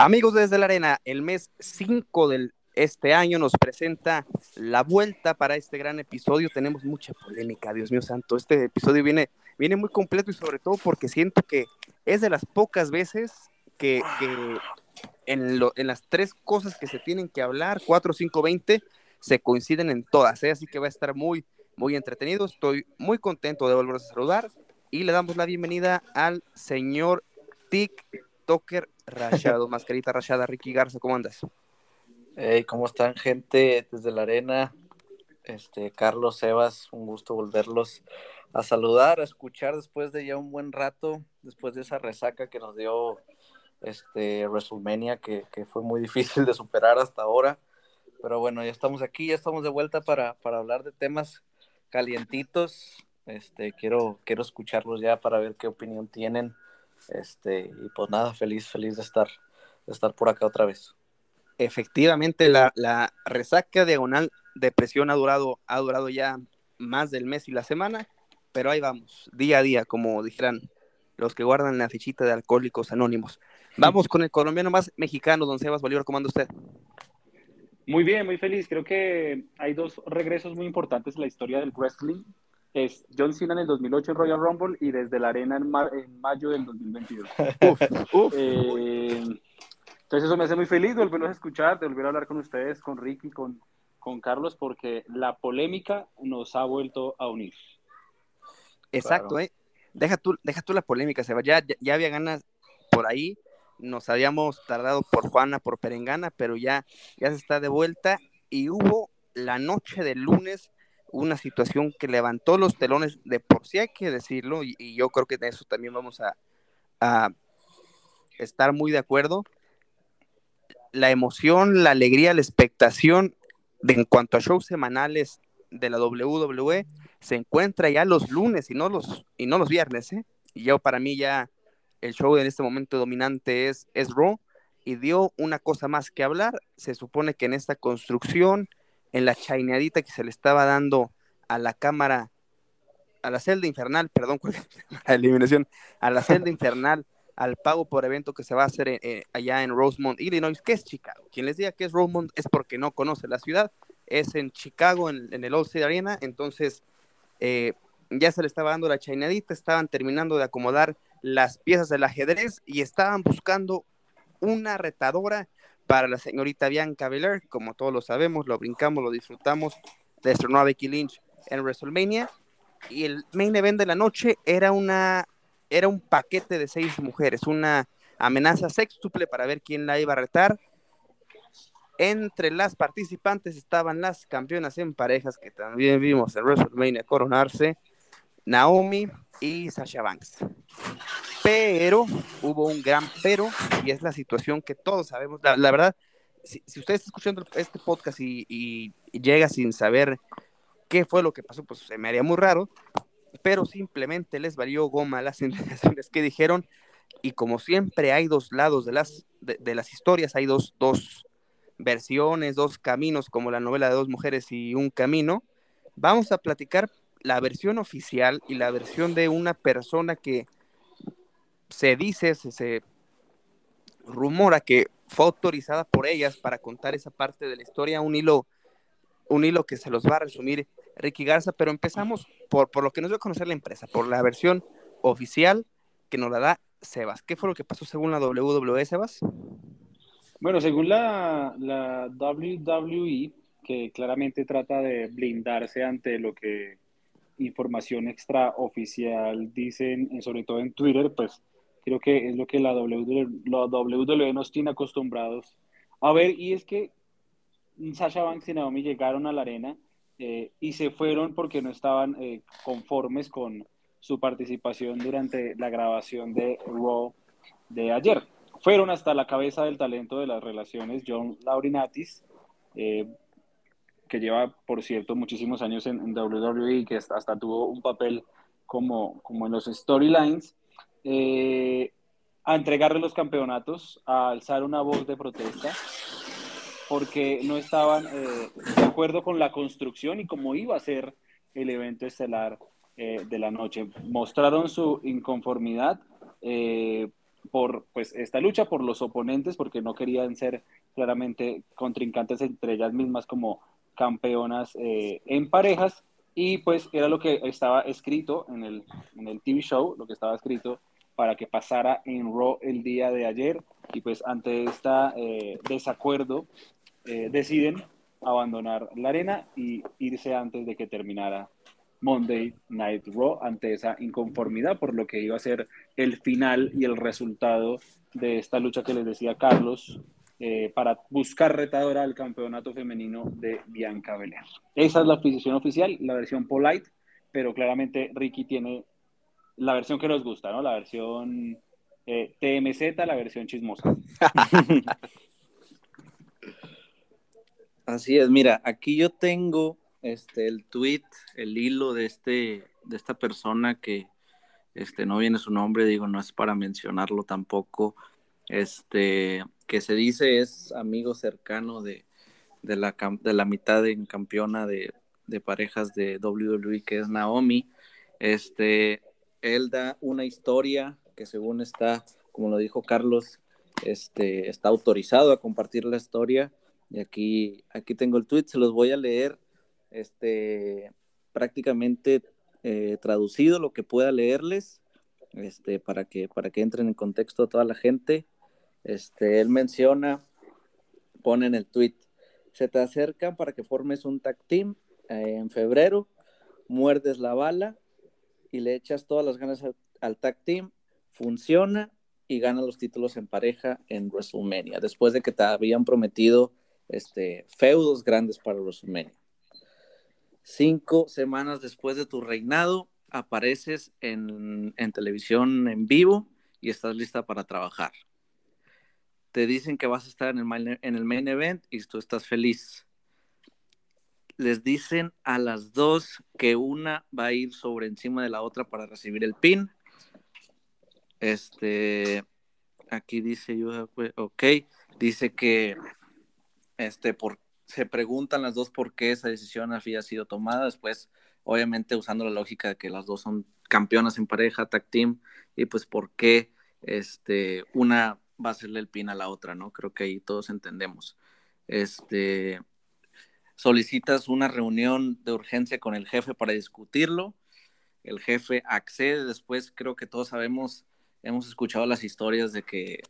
Amigos desde la arena, el mes 5 del este año nos presenta la vuelta para este gran episodio. Tenemos mucha polémica, Dios mío santo. Este episodio viene, viene muy completo y sobre todo porque siento que es de las pocas veces que, en, las tres cosas que se tienen que hablar, 4, 5, 20, se coinciden en todas. ¿eh? Así que va a estar muy, muy entretenido. Estoy muy contento de volveros a saludar y le damos la bienvenida al señor TikToker Rachado, mascarita rachada, Ricky Garza, ¿cómo andas? Hey, ¿cómo están, gente? Desde la arena, este, Carlos, Sebas, un gusto volverlos a saludar, a escuchar después de ya un buen rato, después de esa resaca que nos dio este WrestleMania, que, que fue muy difícil de superar hasta ahora. Pero bueno, ya estamos aquí, ya estamos de vuelta para, para hablar de temas calientitos. Este, quiero, quiero escucharlos ya para ver qué opinión tienen este, y pues nada, feliz, feliz de estar, de estar por acá otra vez. Efectivamente, la, la resaca diagonal depresión ha durado, ha durado ya más del mes y la semana, pero ahí vamos, día a día, como dijeran los que guardan la fichita de alcohólicos anónimos. Vamos con el colombiano más mexicano, don Sebas Bolívar, ¿cómo anda usted? Muy bien, muy feliz. Creo que hay dos regresos muy importantes en la historia del wrestling es John Cena en el 2008 en Royal Rumble y desde la arena en, mayo del 2022. Eh, entonces eso me hace muy feliz de volverlos a escuchar, de volver a hablar con ustedes, con Ricky, con, con Carlos, porque la polémica nos ha vuelto a unir. Exacto, ¿eh? Deja tú, deja tú la polémica, Seba. Ya, ya, había ganas por ahí, nos habíamos tardado por Juana, por Perengana, pero ya, ya se está de vuelta y hubo la noche del lunes una situación que levantó los telones de por sí, hay que decirlo, y, yo creo que de eso también vamos a, estar muy de acuerdo. La emoción, la alegría, la expectación de, en cuanto a shows semanales de la WWE se encuentra ya los lunes y no los, y no los viernes. ¿eh? Y yo para mí ya el show en este momento dominante es, es Raw y dio una cosa más que hablar. Se supone que en esta construcción en la chaineadita que se le estaba dando a la cámara, a la celda infernal, perdón, la eliminación, a la celda infernal, al pago por evento que se va a hacer eh, eh, allá en Rosemont, Illinois, que es Chicago. Quien les diga que es Rosemont es porque no conoce la ciudad, es en Chicago, en, el Old State Arena, entonces eh, ya se le estaba dando la chaineadita, estaban terminando de acomodar las piezas del ajedrez y estaban buscando una retadora para la señorita Bianca Belair, como todos lo sabemos, lo brincamos, lo disfrutamos, destronó a Becky Lynch en WrestleMania, y el main event de la noche era una era un paquete de seis mujeres, una amenaza sextuple para ver quién la iba a retar. Entre las participantes estaban las campeonas en parejas que también vimos en WrestleMania coronarse, Naomi y Sasha Banks. Pero hubo un gran pero, y es la situación que todos sabemos. La, verdad, si, usted está escuchando este podcast y, llega sin saber qué fue lo que pasó, pues se me haría muy raro, pero simplemente les valió goma las intenciones que dijeron, y como siempre hay dos lados de las, de, las historias, hay dos, dos versiones, dos caminos, como la novela de dos mujeres y un camino, vamos a platicar la versión oficial y la versión de una persona que se dice, se, rumora que fue autorizada por ellas para contar esa parte de la historia, un hilo, un hilo que se los va a resumir Ricky Garza, pero empezamos por, por lo que nos dio a conocer la empresa, por la versión oficial que nos la da Sebas. ¿Qué fue lo que pasó según la WWE, Sebas? Bueno, según la, la WWE, que claramente trata de blindarse ante lo que información extraoficial dicen, sobre todo en Twitter, pues creo que es lo que la WWE, nos tiene acostumbrados a ver, y es que Sasha Banks y Naomi llegaron a la arena eh, y se fueron porque no estaban eh, conformes con su participación durante la grabación de Raw de ayer. Fueron hasta la cabeza del talento de las relaciones, John Laurinatis, eh, que lleva, por cierto, muchísimos años en, WWE y que hasta, tuvo un papel como, como en los storylines, eh, a entregarle los campeonatos, a alzar una voz de protesta, porque no estaban eh, de acuerdo con la construcción y cómo iba a ser el evento estelar eh, de la noche. Mostraron su inconformidad por pues esta lucha, por los oponentes, porque no querían ser claramente contrincantes entre ellas mismas como campeonas eh, en parejas y pues era lo que estaba escrito en el, en el TV show, lo que estaba escrito para que pasara en Raw el día de ayer y pues ante este desacuerdo eh, deciden abandonar la arena y irse antes de que terminara Monday Night Raw ante esa inconformidad por lo que iba a ser el final y el resultado de esta lucha que les decía Carlos eh, para buscar retadora al campeonato femenino de Bianca Belair. Esa es la posición oficial, la versión polite, pero claramente Ricky tiene la versión que nos gusta, ¿no? La versión eh, TMZ, la versión chismosa. Así es, mira, aquí yo tengo este el tweet, el hilo de este de esta persona que este no viene su nombre, digo, no es para mencionarlo tampoco. Este que se dice es amigo cercano de, la, de la mitad en campeona de, parejas de WWE, que es Naomi. Este, él da una historia que según está, como lo dijo Carlos, este, está autorizado a compartir la historia. Y aquí, aquí tengo el tweet, se los voy a leer este, prácticamente eh, traducido, lo que pueda leerles, este, para, que, para que entren en contexto a toda la gente. Este, él menciona, pone en el tweet, se te acercan para que formes un tag team eh, en febrero, muerdes la bala y le echas todas las ganas al, tag team, funciona y gana los títulos en pareja en WrestleMania, después de que te habían prometido este, feudos grandes para WrestleMania. Cinco semanas después de tu reinado, apareces en, en televisión en vivo y estás lista para trabajar te dicen que vas a estar en el, main, en el main event y tú estás feliz. Les dicen a las dos que una va a ir sobre encima de la otra para recibir el pin. Este, aquí dice yo, ok, dice que este, por, se preguntan las dos por qué esa decisión había sido tomada. Después, obviamente, usando la lógica de que las dos son campeonas en pareja, tag team, y pues por qué este, una va a hacerle el pin a la otra, ¿no? Creo que ahí todos entendemos. Este, solicitas una reunión de urgencia con el jefe para discutirlo. El jefe accede, después creo que todos sabemos, hemos escuchado las historias de que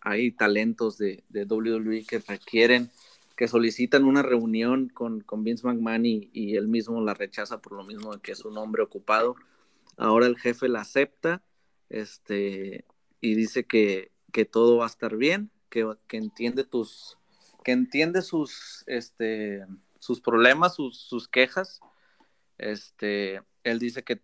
hay talentos de, WWE que requieren, que solicitan una reunión con, con Vince McMahon y, y, él mismo la rechaza por lo mismo de que es un hombre ocupado. Ahora el jefe la acepta este, y dice que, que todo va a estar bien, que, entiende tus, que entiende sus, este, sus problemas, sus, quejas. Este, él dice que,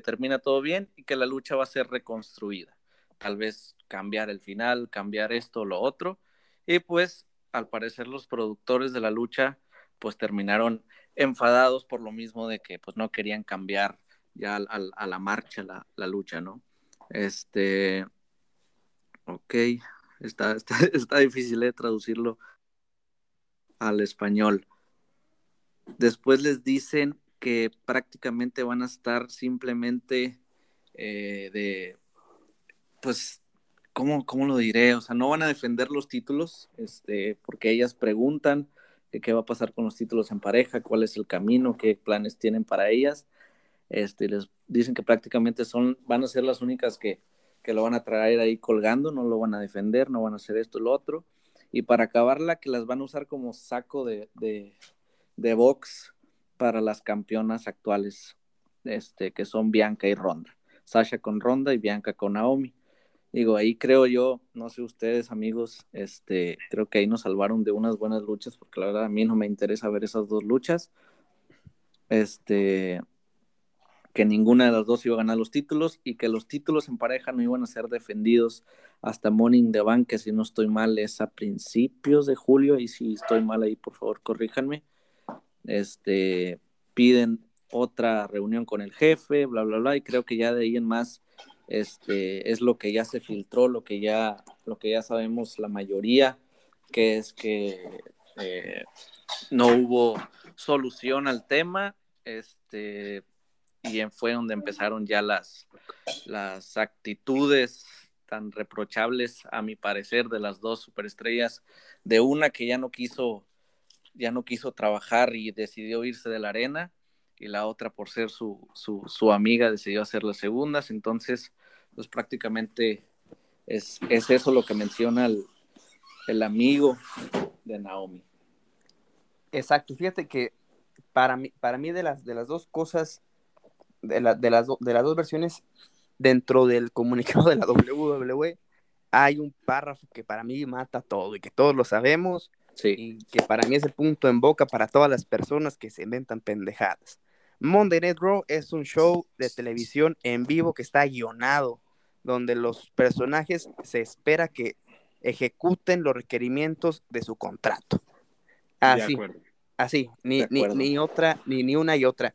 termina todo bien y que la lucha va a ser reconstruida. Tal vez cambiar el final, cambiar esto o lo otro. Y pues, al parecer, los productores de la lucha, pues terminaron enfadados por lo mismo de que pues no querían cambiar ya a, la marcha la, la, lucha, ¿no? Este, Ok, está, está, está difícil de traducirlo al español. Después les dicen que prácticamente van a estar simplemente eh, de, pues, ¿cómo, ¿cómo, lo diré? O sea, no van a defender los títulos, este, porque ellas preguntan qué va a pasar con los títulos en pareja, cuál es el camino, qué planes tienen para ellas. Este, les dicen que prácticamente son, van a ser las únicas que que lo van a traer ahí colgando, no lo van a defender, no van a hacer esto lo otro. Y para acabarla, que las van a usar como saco de, de, box para las campeonas actuales, este, que son Bianca y Ronda. Sasha con Ronda y Bianca con Naomi. Digo, ahí creo yo, no sé ustedes amigos, este, creo que ahí nos salvaron de unas buenas luchas, porque la verdad a mí no me interesa ver esas dos luchas. Este, que ninguna de las dos iba a ganar los títulos y que los títulos en pareja no iban a ser defendidos hasta Morning the Bank, que si no estoy mal es a principios de julio y si estoy mal ahí por favor corríjanme. Este piden otra reunión con el jefe, bla bla bla y creo que ya de ahí en más este es lo que ya se filtró, lo que ya lo que ya sabemos la mayoría que es que eh, no hubo solución al tema, este y fue donde empezaron ya las, las actitudes tan reprochables, a mi parecer, de las dos superestrellas, de una que ya no quiso, ya no quiso trabajar y decidió irse de la arena, y la otra por ser su, su, su amiga decidió hacer las segundas, entonces, pues prácticamente es, es eso lo que menciona el, el amigo de Naomi. Exacto, fíjate que para mí, para mí de las, de las dos cosas, de, la, de, las, de las dos versiones, dentro del comunicado de la WWE, hay un párrafo que para mí mata todo y que todos lo sabemos Sí. y que para mí es el punto en boca para todas las personas que se inventan pendejadas. Monday Night Raw es un show de televisión en vivo que está guionado, donde los personajes se espera que ejecuten los requerimientos de su contrato. Así, así, ni, ni, ni otra, ni, ni una y otra.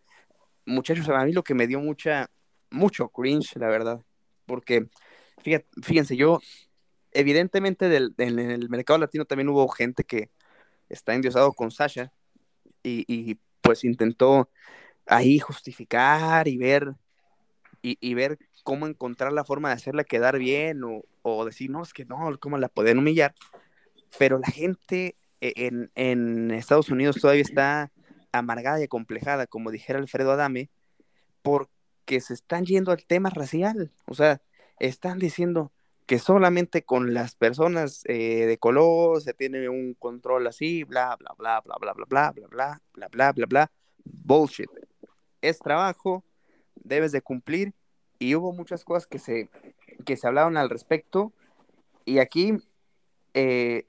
Muchachos, a mí lo que me dio mucha, mucho cringe, la verdad, porque fíjate, fíjense, yo, evidentemente en el mercado latino también hubo gente que está endiosado con Sasha y, pues intentó ahí justificar y ver y, ver cómo encontrar la forma de hacerla quedar bien o, decir, no, es que no, cómo la pueden humillar. Pero la gente e- en Estados Unidos todavía está amargada y acomplejada, como dijera Alfredo Adame, porque se están yendo al tema racial. O sea, están diciendo que solamente con las personas eh, de color se tiene un control así, bla, bla, bla, bla, bla, bla, bla, bla, bla, bla, bla, bla, bla. Bullshit. Es trabajo, debes de cumplir y hubo muchas cosas que se, que se hablaron al respecto y aquí eh,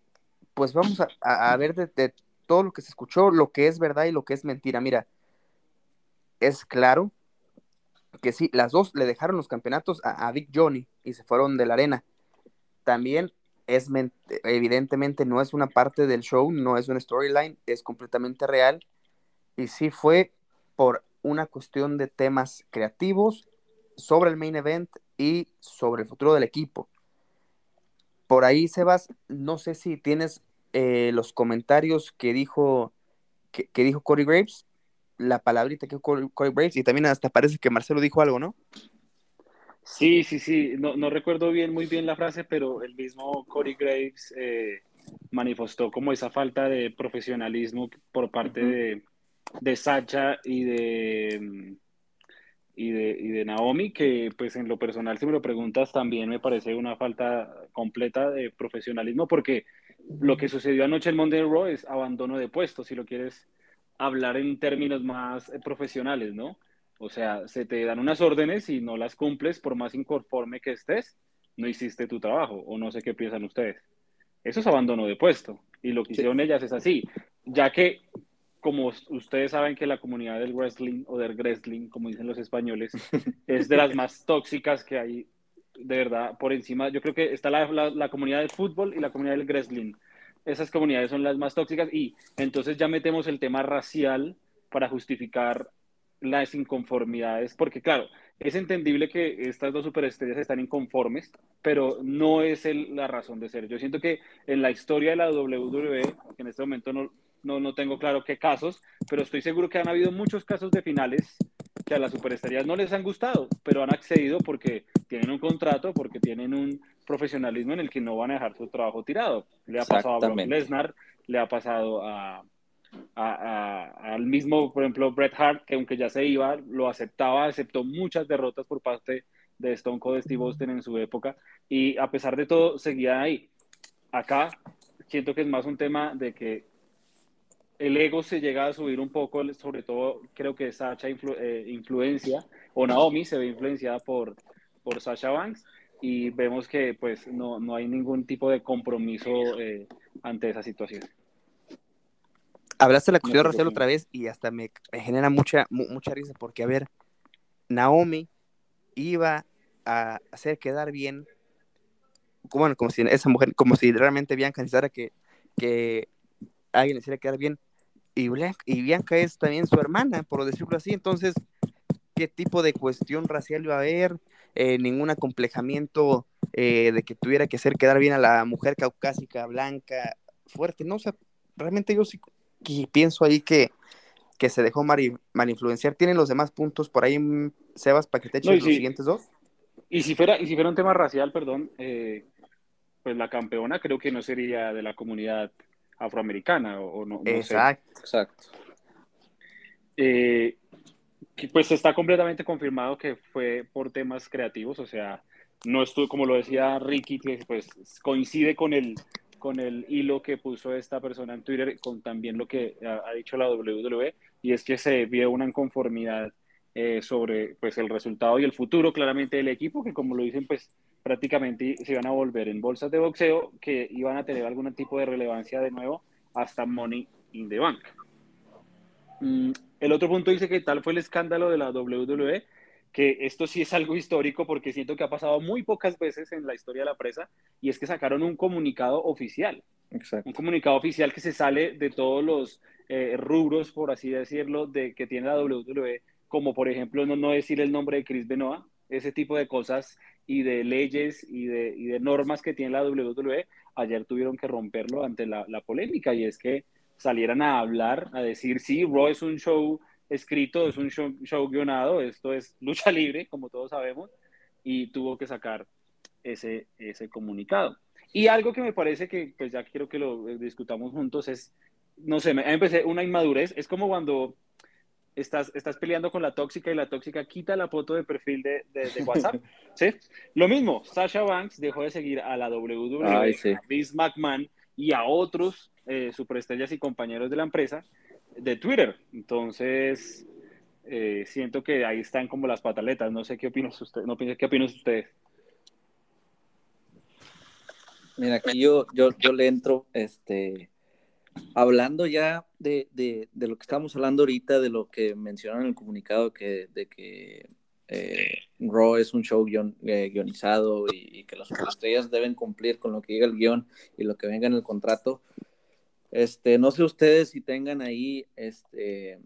pues vamos a, a- ver de, de todo lo que se escuchó, lo que es verdad y lo que es mentira. Mira, es claro que sí, las dos le dejaron los campeonatos a, a Big Johnny y se fueron de la arena. También es men- evidentemente no es una parte del show, no es una storyline, es completamente real. Y sí fue por una cuestión de temas creativos sobre el main event y sobre el futuro del equipo. Por ahí, Sebas, no sé si tienes eh, los comentarios que dijo, que, que dijo Corey Graves, la palabrita que dijo Corey, Corey Graves, y también hasta parece que Marcelo dijo algo, ¿no? Sí, sí, sí. No, no recuerdo bien, muy bien la frase, pero el mismo Corey Graves eh, manifestó como esa falta de profesionalismo por parte de, de Sacha y de, y de, y de Naomi, que pues en lo personal, si me lo preguntas, también me parece una falta completa de profesionalismo, porque lo que sucedió anoche en Monday Night Raw es abandono de puesto, si lo quieres hablar en términos más eh, profesionales, ¿no? O sea, se te dan unas órdenes y no las cumples, por más inconforme que estés, no hiciste tu trabajo, o no sé qué piensan ustedes. Eso es abandono de puesto, y lo que Sí. hicieron ellas es así, ya que, como ustedes saben que la comunidad del wrestling, o del wrestling, como dicen los españoles, es de las más tóxicas que hay, de verdad, por encima, yo creo que está la, la, comunidad del fútbol y la comunidad del wrestling. Esas comunidades son las más tóxicas y entonces ya metemos el tema racial para justificar las inconformidades, porque claro, es entendible que estas dos superestrellas están inconformes, pero no es la razón de ser. Yo siento que en la historia de la WWE, que en este momento no, no, no tengo claro qué casos, pero estoy seguro que han habido muchos casos de finales que a las superestrellas no les han gustado, pero han accedido porque tienen un contrato, porque tienen un profesionalismo en el que no van a dejar su trabajo tirado. Le ha pasado a Brock. Lesnar, le ha pasado a, a- a- al mismo, por ejemplo, Bret Hart, que aunque ya se iba, lo aceptaba, aceptó muchas derrotas por parte de Stone Cold Steve Austin en su época, y a pesar de todo, seguía ahí. Acá siento que es más un tema de que el ego se llega a subir un poco, sobre todo creo que Sacha influ- eh, influencia, o Naomi se ve influenciada por, por Sasha Banks, y vemos que pues no, no hay ningún tipo de compromiso eh, ante esa situación. Hablaste de la cuestión qué racial otra vez y hasta me, me genera mucha, mu- mucha risa porque, a ver, Naomi iba a hacer quedar bien, bueno, como si esa mujer, como si realmente Bianca necesitara que, que alguien le hiciera quedar bien. Y, Bianca es también su hermana, por decirlo así. Entonces, ¿qué tipo de cuestión racial iba a haber? Eh, ningún acomplejamiento eh, de que tuviera que hacer quedar bien a la mujer caucásica, blanca, fuerte. No, o sea, realmente yo sí que pienso ahí que, que se dejó mal, mal influenciar. ¿Tienen los demás puntos por ahí, mm, Sebas, para que te echen No, los sí. siguientes dos? Y si fuera, y si fuera un tema racial, perdón, eh, pues la campeona creo que no sería de la comunidad afroamericana o, no, Exacto. Exacto. Eh, pues está completamente confirmado que fue por temas creativos, o sea, no estuvo, como lo decía Ricky, que pues coincide con el, con el hilo que puso esta persona en Twitter, con también lo que ha, dicho la WWE, y es que se vio una inconformidad eh, sobre pues el resultado y el futuro claramente del equipo, que como lo dicen, pues prácticamente se iban a volver en bolsas de boxeo que iban a tener algún tipo de relevancia de nuevo hasta Money in the Bank. Mm, el otro punto dice que tal fue el escándalo de la WWE, que esto sí es algo histórico porque siento que ha pasado muy pocas veces en la historia de la presa, y es que sacaron un comunicado oficial. Un comunicado oficial que se sale de todos los eh, rubros, por así decirlo, de que tiene la WWE, como por ejemplo no, no decir el nombre de Chris Benoit, ese tipo de cosas y de leyes y de, y de normas que tiene la WWE, ayer tuvieron que romperlo ante la, la, polémica y es que salieran a hablar, a decir, sí, Raw es un show escrito, es un show, show guionado, esto es lucha libre, como todos sabemos, y tuvo que sacar ese, ese comunicado. Y algo que me parece que, pues ya quiero que lo discutamos juntos, es, no sé, me empecé una inmadurez, es como cuando estás, estás peleando con la tóxica y la tóxica quita la foto de perfil de, de, WhatsApp. ¿sí? Lo mismo, Sasha Banks dejó de seguir a la WWE, a Vince McMahon y a otros eh, superestrellas y compañeros de la empresa de Twitter. Entonces, eh, siento que ahí están como las pataletas. No sé qué opinan ustedes. No, ¿Qué opinan ustedes? Mira, aquí yo, yo, yo le entro, este, hablando ya de, de, lo que estamos hablando ahorita, de lo que mencionaron en el comunicado, que, de que eh, Raw es un show eh, guionizado y, que las estrellas deben cumplir con lo que diga el guion y lo que venga en el contrato. Este, no sé ustedes si tengan ahí, este,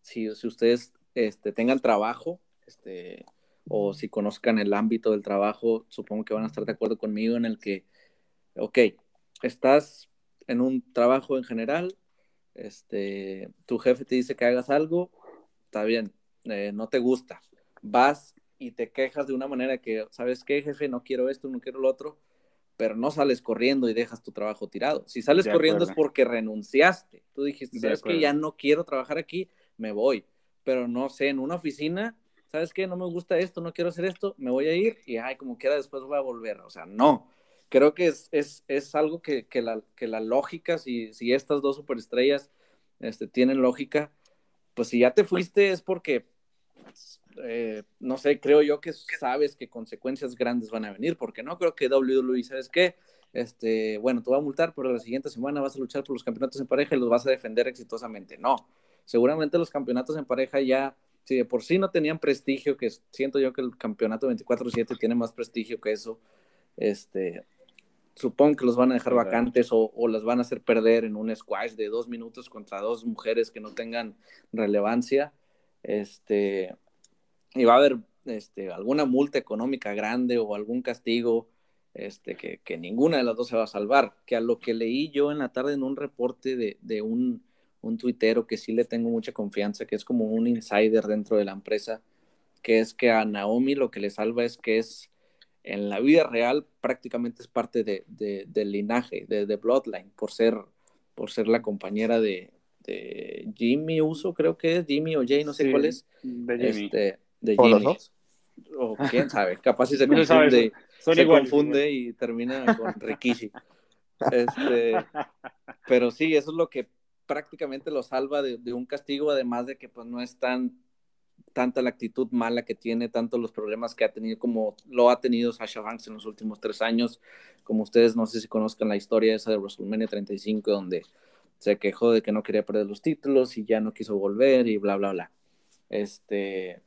si, si ustedes este, tengan trabajo, este, o si conozcan el ámbito del trabajo, supongo que van a estar de acuerdo conmigo en el que, ok, estás en un trabajo en general, este, tu jefe te dice que hagas algo, está bien, eh, no te gusta, vas y te quejas de una manera que, ¿sabes qué, jefe? No quiero esto, no quiero lo otro, pero no sales corriendo y dejas tu trabajo tirado. Si sales corriendo es porque renunciaste. Tú dijiste, ¿sabes qué? Ya no quiero trabajar aquí, me voy. Pero no sé, en una oficina, ¿sabes qué? No me gusta esto, no quiero hacer esto, me voy a ir y, ay, como quiera, después voy a volver. O sea, no creo que es, es, es algo que, que, la, que, la, lógica, si, si estas dos superestrellas este, tienen lógica, pues si ya te fuiste es porque, eh, no sé, creo yo que sabes que consecuencias grandes van a venir, porque no creo que WWE, ¿sabes qué? Este, bueno, te voy a multar, pero la siguiente semana vas a luchar por los campeonatos en pareja y los vas a defender exitosamente. No, seguramente los campeonatos en pareja ya, si de por sí no tenían prestigio, que siento yo que el campeonato 24-7 tiene más prestigio que eso, este, supongo que los van a dejar vacantes o, o, las van a hacer perder en un squash de dos minutos contra dos mujeres que no tengan relevancia. Este, y va a haber este, alguna multa económica grande o algún castigo este, que, que, ninguna de las dos se va a salvar. Que a lo que leí yo en la tarde en un reporte de, de un, un tuitero que sí le tengo mucha confianza, que es como un insider dentro de la empresa, que es que a Naomi lo que le salva es que es en la vida real prácticamente es parte de, del linaje, de, de, Bloodline, por ser, por ser la compañera de, Jimmy Uso, creo que es Jimmy o Jay, no sé cuál es. De Jimmy. Este, de Jimmy. O quién sabe, capaz si se confunde, se confunde y termina con Rikishi. Este, pero sí, eso es lo que prácticamente lo salva de, de, un castigo, además de que pues no es tan tanta la actitud mala que tiene, tanto los problemas que ha tenido como lo ha tenido Sasha Banks en los últimos tres años. Como ustedes no sé si conozcan la historia esa de WrestleMania 35, donde se quejó de que no quería perder los títulos y ya no quiso volver y bla, bla, bla. Este,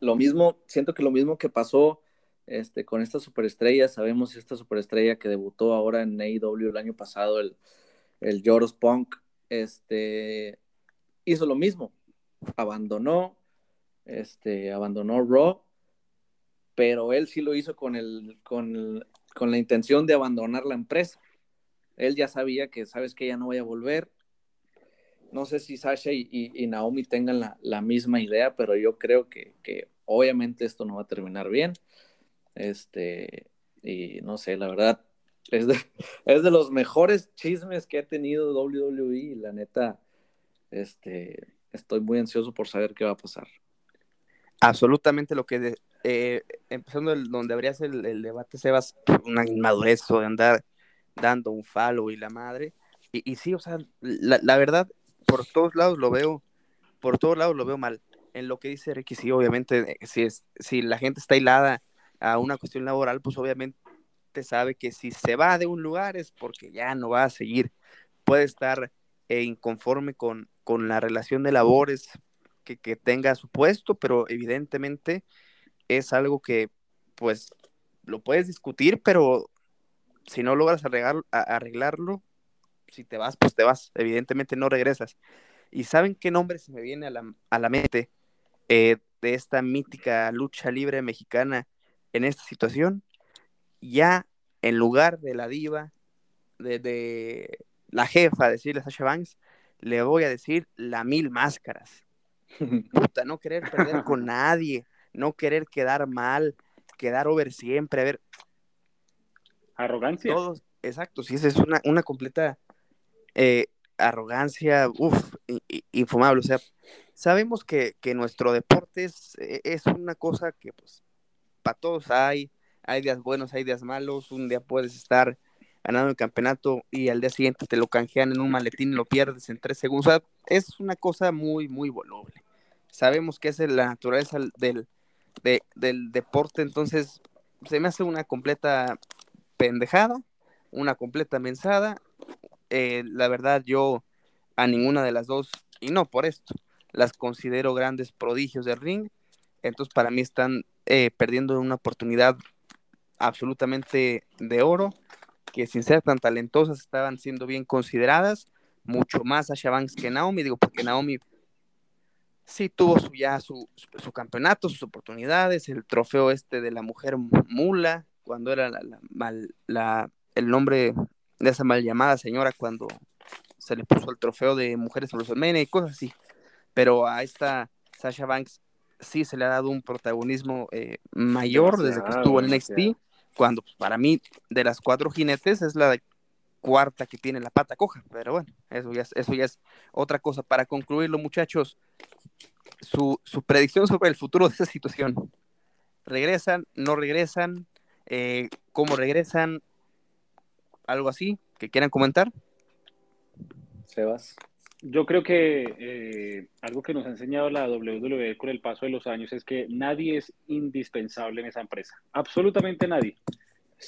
lo mismo, siento que lo mismo que pasó este, con esta superestrella, sabemos esta superestrella que debutó ahora en AEW el año pasado, el, el Joros Punk, este, hizo lo mismo, abandonó, este, abandonó Raw, pero él sí lo hizo con, el, con, con la intención de abandonar la empresa. Él ya sabía que, sabes que ya no voy a volver. No sé si Sasha y, Naomi tengan la, misma idea, pero yo creo que, que, obviamente esto no va a terminar bien. Este, y no sé, la verdad, es de, es de los mejores chismes que ha tenido WWE la neta, este, estoy muy ansioso por saber qué va a pasar. Absolutamente lo que, eh, empezando el, donde habrías el, el, debate, Sebas, una inmadurez de andar dando un falo y la madre. Y, y sí, o sea, la, la, verdad, por todos lados lo veo, por todos lados lo veo mal. En lo que dice Ricky, sí, obviamente, eh, si, es, si la gente está hilada a una cuestión laboral, pues obviamente sabe que si se va de un lugar es porque ya no va a seguir. Puede estar eh, inconforme con, con la relación de labores que, tenga su puesto, pero evidentemente es algo que pues lo puedes discutir, pero si no logras arreglar, arreglarlo, si te vas, pues te vas. Evidentemente no regresas. ¿Y saben qué nombre se me viene a la, a la mente eh, de esta mítica lucha libre mexicana en esta situación? Ya en lugar de la diva, de, de la jefa, decirle a Sasha Banks, le voy a decir la mil máscaras. Puta, no querer perder con nadie, no querer quedar mal, quedar over siempre, a ver. Arrogancia. Todos, exacto, sí, esa es una, una completa eh, arrogancia, uff, infumable. O sea, sabemos que, que nuestro deporte es, e, es, una cosa que, pues, para todos hay, hay días buenos, hay días malos, un día puedes estar ganando el campeonato y al día siguiente te lo canjean en un maletín y lo pierdes en tres segundos. Es una cosa muy, muy voluble. Sabemos que es la naturaleza del, de, del deporte, entonces se me hace una completa pendejada, una completa mensada. Eh, la verdad, yo a ninguna de las dos, y no por esto, las considero grandes prodigios del ring. Entonces, para mí están eh, perdiendo una oportunidad absolutamente de oro, que sin ser tan talentosas estaban siendo bien consideradas, mucho más a Banks que Naomi, digo, porque Naomi sí tuvo su, ya su, su, campeonato, sus oportunidades, el trofeo este de la mujer mula, cuando era la, la, mal, la, el nombre de esa mal llamada señora cuando se le puso el trofeo de mujeres WrestleMania y cosas así. Pero a esta Sasha Banks sí se le ha dado un protagonismo eh, mayor desde que estuvo en NXT, cuando pues, para mí de las cuatro jinetes es la cuarta que tiene la pata coja, pero bueno, eso ya es, eso ya es otra cosa. Para concluirlo, muchachos, su, su predicción sobre el futuro de esa situación. ¿Regresan? ¿No regresan? Eh, ¿Cómo regresan? ¿Algo así que quieran comentar? Sebas. Yo creo que eh, algo que nos ha enseñado la WWE con el paso de los años es que nadie es indispensable en esa empresa. Absolutamente nadie.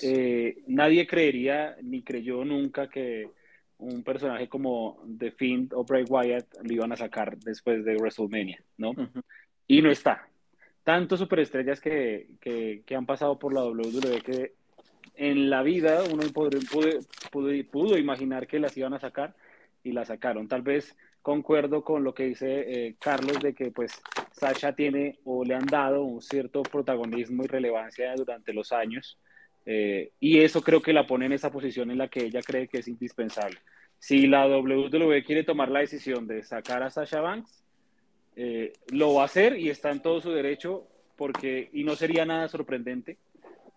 Eh, nadie creería ni creyó nunca que un personaje como The Fiend o Bray Wyatt lo iban a sacar después de WrestleMania, ¿no? Uh -huh. Y no está. Tantos superestrellas que, que, que, han pasado por la WWE que en la vida uno pudo, pudo, pudo imaginar que las iban a sacar y la sacaron. Tal vez concuerdo con lo que dice eh, Carlos de que pues Sasha tiene o le han dado un cierto protagonismo y relevancia durante los años eh, y eso creo que la pone en esa posición en la que ella cree que es indispensable. Si la WWE quiere tomar la decisión de sacar a Sasha Banks, eh, lo va a hacer y está en todo su derecho porque, y no sería nada sorprendente,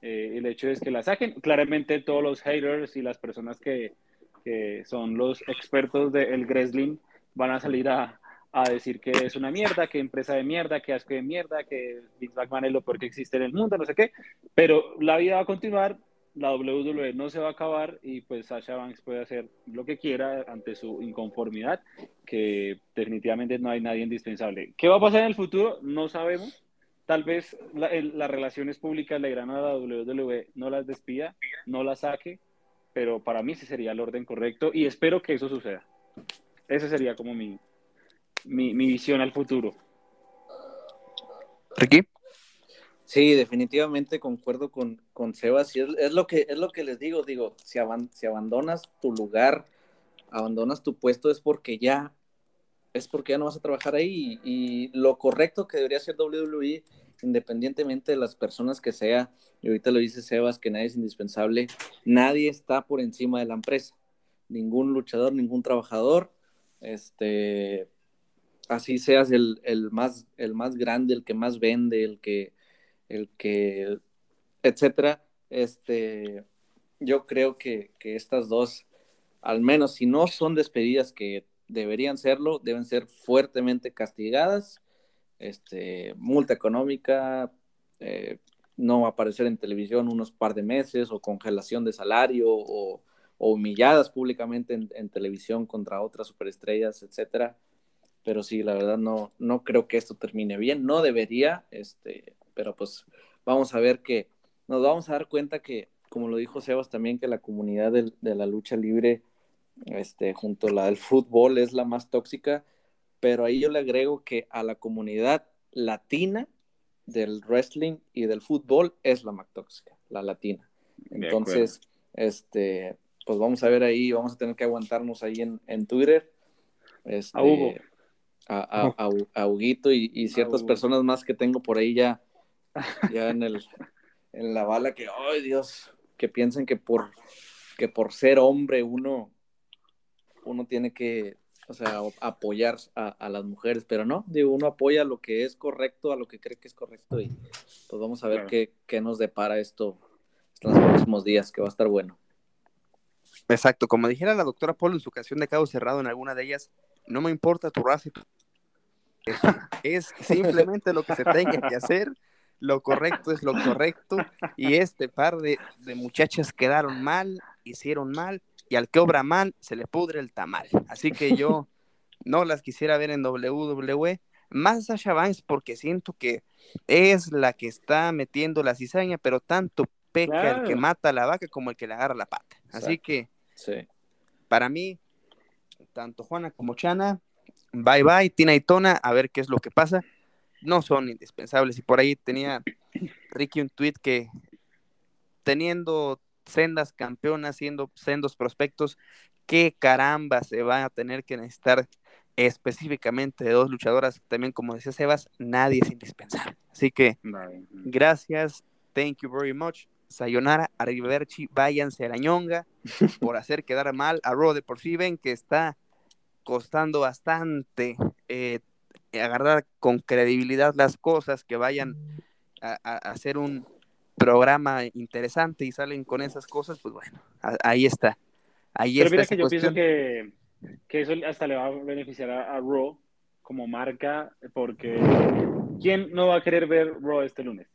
el hecho es que la saquen. Claramente todos los haters y las personas que, que son los expertos del wrestling van a salir a, a, decir que es una mierda, que empresa de mierda, que asco de mierda, que Vince McMahon es lo peor que existe en el mundo, no sé qué, pero la vida va a continuar, la WWE no se va a acabar y pues Sasha Banks puede hacer lo que quiera ante su inconformidad, que definitivamente no hay nadie indispensable. ¿Qué va a pasar en el futuro? No sabemos. Tal vez la, el, las relaciones públicas le dirán a la WWE no las despida, no las saque, pero para mí sí sería el orden correcto y espero que eso suceda. Ese sería como mi, mi, mi visión al futuro. Ricky. Sí, definitivamente concuerdo con, con Sebas y es, es, lo que, es lo que les digo, digo, si, aban, si abandonas tu lugar, abandonas tu puesto es porque ya, es porque ya no vas a trabajar ahí y, y lo correcto que debería hacer WWE, independientemente de las personas que sea, y ahorita lo dice Sebas, que nadie es indispensable, nadie está por encima de la empresa, ningún luchador, ningún trabajador, este, así seas el, el, más, el más grande, el que más vende, el que, el que etcétera. Este, yo creo que, que estas dos, al menos si no son despedidas que deberían serlo, deben ser fuertemente castigadas, este, multa económica, eh, no aparecer en televisión unos par de meses o congelación de salario o, humilladas públicamente en, televisión contra otras superestrellas, etcétera. Pero sí, la verdad no, no creo que esto termine bien, no debería, este, pero pues vamos a ver que nos vamos a dar cuenta que, como lo dijo Sebas también, que la comunidad de, de la lucha libre, este, junto a la del fútbol, es la más tóxica, pero ahí yo le agrego que a la comunidad latina del wrestling y del fútbol es la más tóxica, la latina. Entonces, este, pues vamos a ver ahí, vamos a tener que aguantarnos ahí en, en Twitter. Este, a Hugo. A, a, a, Huguito y, y ciertas personas más que tengo por ahí ya, ya en, el, en la bala que, ay Dios, que piensen que por, que por ser hombre uno, uno tiene que o sea, apoyar a, las mujeres, pero no, digo, uno apoya lo que es correcto, a lo que cree que es correcto y pues vamos a ver qué, qué, nos depara esto en los próximos días, que va a estar bueno. Exacto, como dijera la doctora Polo en su canción de Cabo Cerrado en alguna de ellas, no me importa tu raza y tu... Es simplemente lo que se tenga que hacer, lo correcto es lo correcto y este par de, de muchachas quedaron mal, hicieron mal y al que obra mal se le pudre el tamal. Así que yo no las quisiera ver en WWE, más Sasha Banks porque siento que es la que está metiendo la cizaña, pero tanto peca el que mata a la vaca como el que le agarra la pata. Así que para mí, tanto Juana como Chana, bye bye, Tina y Tona, a ver qué es lo que pasa. No son indispensables. Y por ahí tenía Ricky un tweet que teniendo sendas campeonas, siendo sendos prospectos, qué caramba se va a tener que necesitar específicamente de dos luchadoras. También, como decía Sebas, nadie es indispensable. Así que, gracias, thank you very much. Sayonara, arrivederci, váyanse a la ñonga por hacer quedar mal a Rode. Por si ven que está costando bastante eh, agarrar con credibilidad las cosas, que vayan a hacer un, programa interesante y salen con esas cosas, pues bueno, ahí está. Ahí Pero mira que yo pienso que, que, eso hasta le va a beneficiar a, Raw como marca, porque ¿quién no va a querer ver Raw este lunes?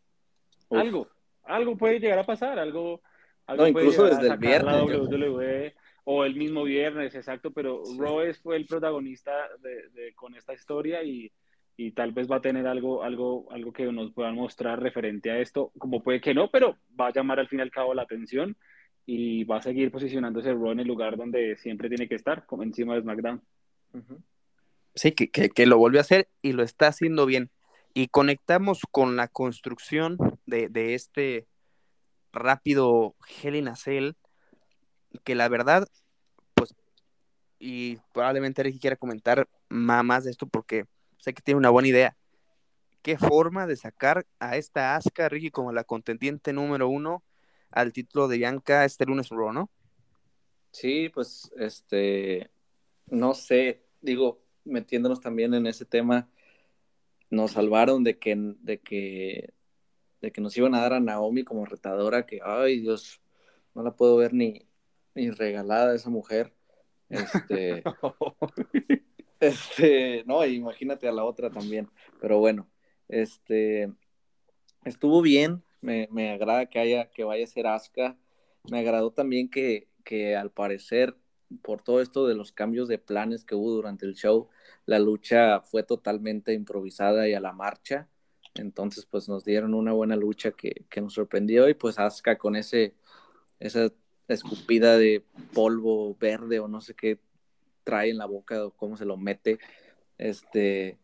Algo, algo puede llegar a pasar, algo, algo no, incluso desde el viernes. WWE, o el mismo viernes, exacto, pero Raw fue el protagonista de, de, con esta historia y y tal vez va a tener algo, algo, algo que nos puedan mostrar referente a esto, como puede que no, pero va a llamar al fin y al cabo la atención y va a seguir posicionándose Raw en el lugar donde siempre tiene que estar, como encima de SmackDown. Sí, que, que, lo volvió a hacer y lo está haciendo bien. Y conectamos con la construcción de, de este rápido Cell, que la verdad, pues, y probablemente Ricky quiera comentar más de esto porque sé que tiene una buena idea. ¿Qué forma de sacar a esta Asuka, Ricky, como la contendiente número uno al título de Bianca este lunes Raw, no? Sí, pues, este, no sé, digo, metiéndonos también en ese tema, nos salvaron de que, de que, de que nos iban a dar a Naomi como retadora, que, ay Dios, no la puedo ver ni, ni regalada esa mujer. Este, Este, no, imagínate a la otra también. Pero bueno, este, estuvo bien. Me, me agrada que haya, que vaya a ser Asuka. Me agradó también que, que al parecer, por todo esto de los cambios de planes que hubo durante el show, la lucha fue totalmente improvisada y a la marcha. Entonces, pues nos dieron una buena lucha que, que nos sorprendió y pues Asuka con ese, esa escupida de polvo verde o no sé qué trae en la boca o cómo se lo mete. Este,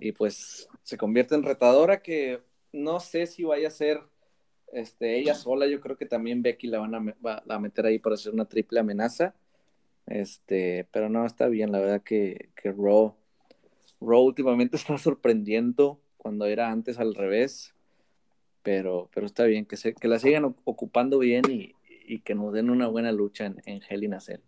y pues se convierte en retadora que no sé si vaya a ser este, ella sola. Yo creo que también Becky la van a, meter ahí para hacer una triple amenaza. Este, pero no, está bien. La verdad que, que Raw, Raw últimamente está sorprendiendo cuando era antes al revés. Pero, pero está bien, que, se, que la sigan ocupando bien y, y que nos den una buena lucha en, en Hell in a Cell.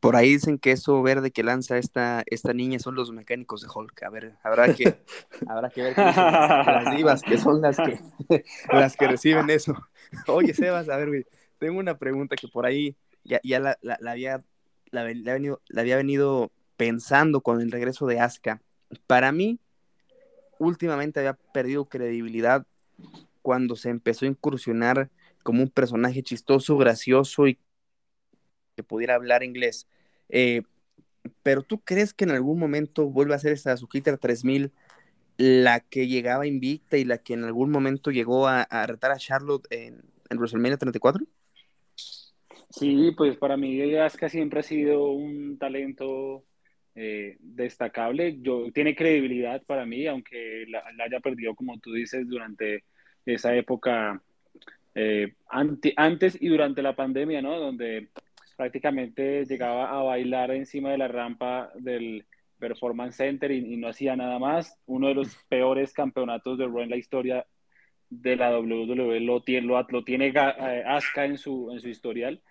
Por ahí dicen que eso verde que lanza esta, esta niña son los mecánicos de Hulk. A ver, habrá que, habrá que ver las divas que son las que, las que reciben eso. Oye, Sebas, a ver, güey, tengo una pregunta que por ahí ya, ya la, la, había, la, venido, la había venido pensando con el regreso de Asuka. Para mí, últimamente había perdido credibilidad cuando se empezó a incursionar como un personaje chistoso, gracioso y pudiera hablar inglés. Eh, pero tú crees que en algún momento vuelva a ser esa Sujita 3000 la que llegaba invicta y la que en algún momento llegó a, retar a Charlotte en, en WrestleMania 34? Sí, pues para mí Asuka siempre ha sido un talento eh, destacable. Yo, tiene credibilidad para mí, aunque la, haya perdido, como tú dices, durante esa época, eh, antes y durante la pandemia, ¿no? Donde prácticamente llegaba a bailar encima de la rampa del Performance Center y, no hacía nada más. Uno de los peores campeonatos de Raw en la historia de la WWE lo tiene, lo, tiene eh, Asuka en su, en su historial.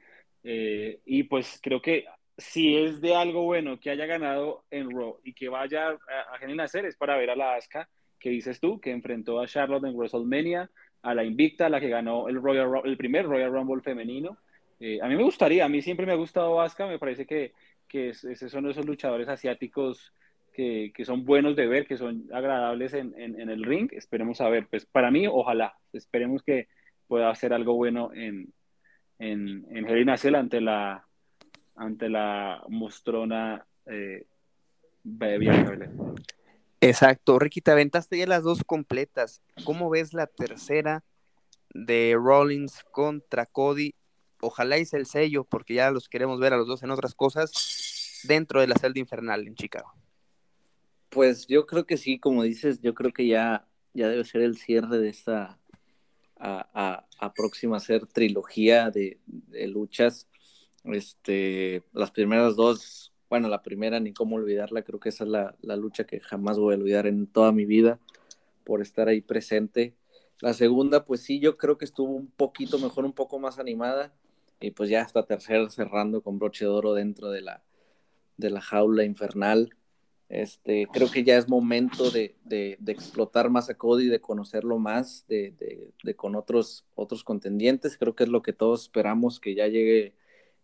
Eh, y pues creo que si es de algo bueno que haya ganado en Raw y que vaya a, a es para ver a la Asuka que dices tú, que enfrentó a Charlotte en WrestleMania, a la Invicta, la que ganó el, Royal, el primer Royal Rumble femenino eh, a mí me gustaría, a mí siempre me ha gustado Asuka, me parece que, que son esos luchadores asiáticos que, que, son buenos de ver, que son agradables en, en, el ring. Esperemos a ver, pues para mí, ojalá, esperemos que pueda hacer algo bueno en, en, en ante la, ante la mostrona eh, Exacto, Ricky, te aventaste ya las dos completas. ¿Cómo ves la tercera de Rollins contra Cody ojalá hice el sello, porque ya los queremos ver a los dos en otras cosas, dentro de la celda infernal en Chicago. Pues yo creo que sí, como dices, yo creo que ya, ya debe ser el cierre de esta a, próxima ser trilogía de, luchas. Este, las primeras dos, bueno, la primera ni cómo olvidarla, creo que esa es la lucha que jamás voy a olvidar en toda mi vida por estar ahí presente. La segunda, pues sí, yo creo que estuvo un poquito mejor, un poco más animada y pues ya hasta tercer cerrando con broche de oro dentro de la, de la jaula infernal. Este, creo que ya es momento de, de, explotar más a Cody, de conocerlo más, de, de, con otros, otros contendientes. Creo que es lo que todos esperamos, que ya llegue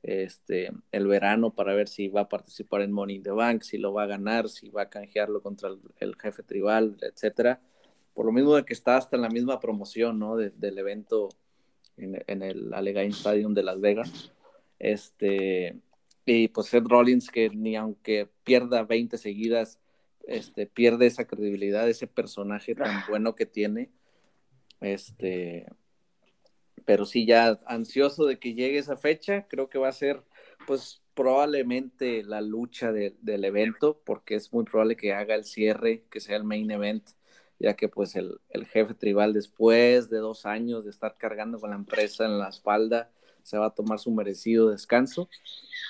este, el verano para ver si va a participar en Money in the Bank, si lo va a ganar, si va a canjearlo contra el, jefe tribal, etcétera. Por lo mismo de que está hasta en la misma promoción, ¿no? del evento en, el Allegheny Stadium de Las Vegas. Este, y pues Seth Rollins, que ni aunque pierda 20 seguidas, este, pierde esa credibilidad, ese personaje tan bueno que tiene. Este, pero sí, ya ansioso de que llegue esa fecha, creo que va a ser, pues, probablemente la lucha del evento, porque es muy probable que haga el cierre, que sea el main event ya que pues el, jefe tribal después de dos años de estar cargando con la empresa en la espalda, se va a tomar su merecido descanso.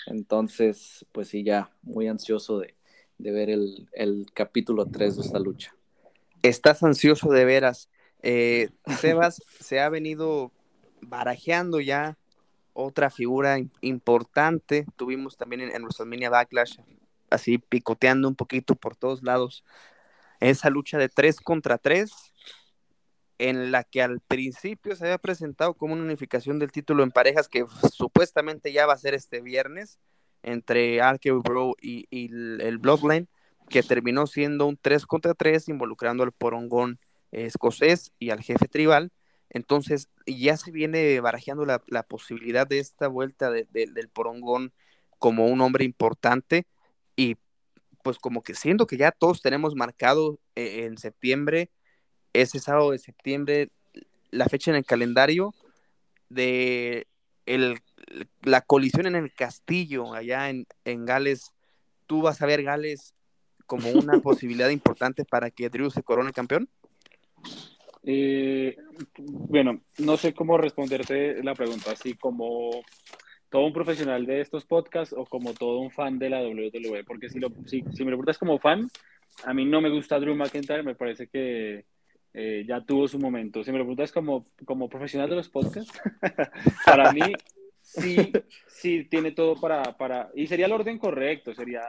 Entonces, pues sí, ya muy ansioso de, ver el, capítulo 3 de esta lucha. Estás ansioso de veras. Eh, Sebas se ha venido barajeando ya otra figura importante. Tuvimos también en, en WrestleMania Backlash, así picoteando un poquito por todos lados esa lucha de tres contra tres, en la que al principio se había presentado como una unificación del título en parejas que supuestamente ya va a ser este viernes entre Archeo Bro y, el, Bloodline, que terminó siendo un 3 contra 3 involucrando al porongón escocés y al jefe tribal. Entonces ya se viene barajeando la, posibilidad de esta vuelta del porongón como un hombre importante y pues como que siendo que ya todos tenemos marcado eh, en septiembre, ese sábado de septiembre, la fecha en el calendario de el, la colisión en el castillo allá en, Gales, ¿tú vas a ver Gales como una posibilidad importante para que Drew se corone campeón? Eh, bueno, no sé cómo responderte la pregunta, así como todo un profesional de estos podcasts o como todo un fan de la WWE, porque si, lo, si, me lo preguntas como fan, a mí no me gusta Drew McIntyre, me parece que eh, ya tuvo su momento. Si me lo preguntas como, como profesional de los podcasts, para mí, sí, sí tiene todo para, para, y sería el orden correcto, sería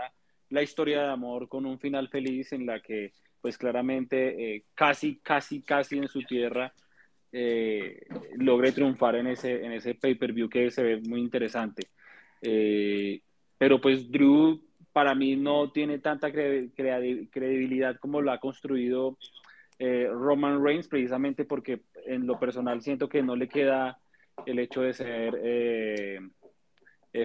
la historia de amor con un final feliz en la que, pues claramente, eh, casi, casi, casi en su tierra, eh, logre triunfar en ese, en ese pay-per-view que se ve muy interesante. Eh, pero pues Drew para mí no tiene tanta credibilidad como lo ha construido eh, Roman Reigns, precisamente porque en lo personal siento que no le queda el hecho de ser eh,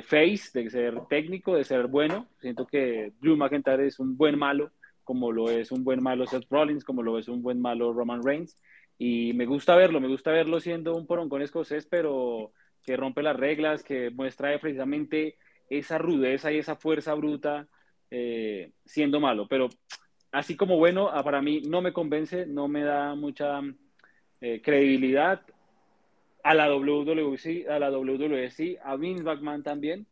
face, de ser técnico, de ser bueno. Siento que Drew McIntyre es un buen malo, como lo es un buen malo Seth Rollins, como lo es un buen malo Roman Reigns. Y me gusta verlo, me gusta verlo siendo un porongón escocés, pero que rompe las reglas, que muestra precisamente esa rudeza y esa fuerza bruta eh, siendo malo. Pero así como bueno, ah, para mí no me convence, no me da mucha eh, credibilidad. A la WWC, a la WWC, a Vince McMahon también.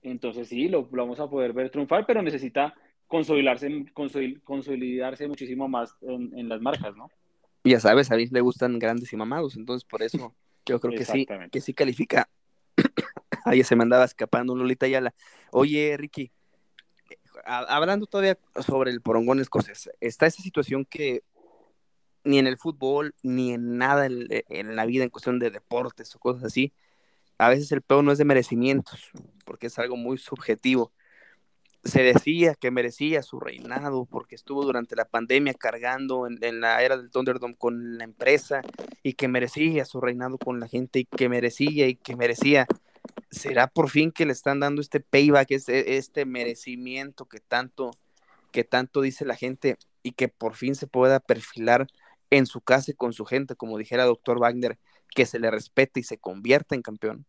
Entonces sí, lo, vamos a poder ver triunfar, pero necesita consolidarse, consolidarse muchísimo más en, las marcas, ¿no? Ya sabes, a Vince le gustan grandes y mamados, entonces por eso yo creo que sí, que sí califica Ahí se me andaba escapando Lolita Yala. Oye, Ricky, hablando todavía sobre el porongón escocés, está esa situación que ni en el fútbol, ni en nada en, la vida en cuestión de deportes o cosas así, a veces el peor no es de merecimientos, porque es algo muy subjetivo. Se decía que merecía su reinado porque estuvo durante la pandemia cargando en, la era del Thunderdome con la empresa y que merecía su reinado con la gente y que merecía y que merecía será por fin que le están dando este payback, este, este merecimiento que tanto, que tanto dice la gente y que por fin se pueda perfilar en su casa y con su gente, como dijera doctor Wagner, que se le respete y se convierta en campeón?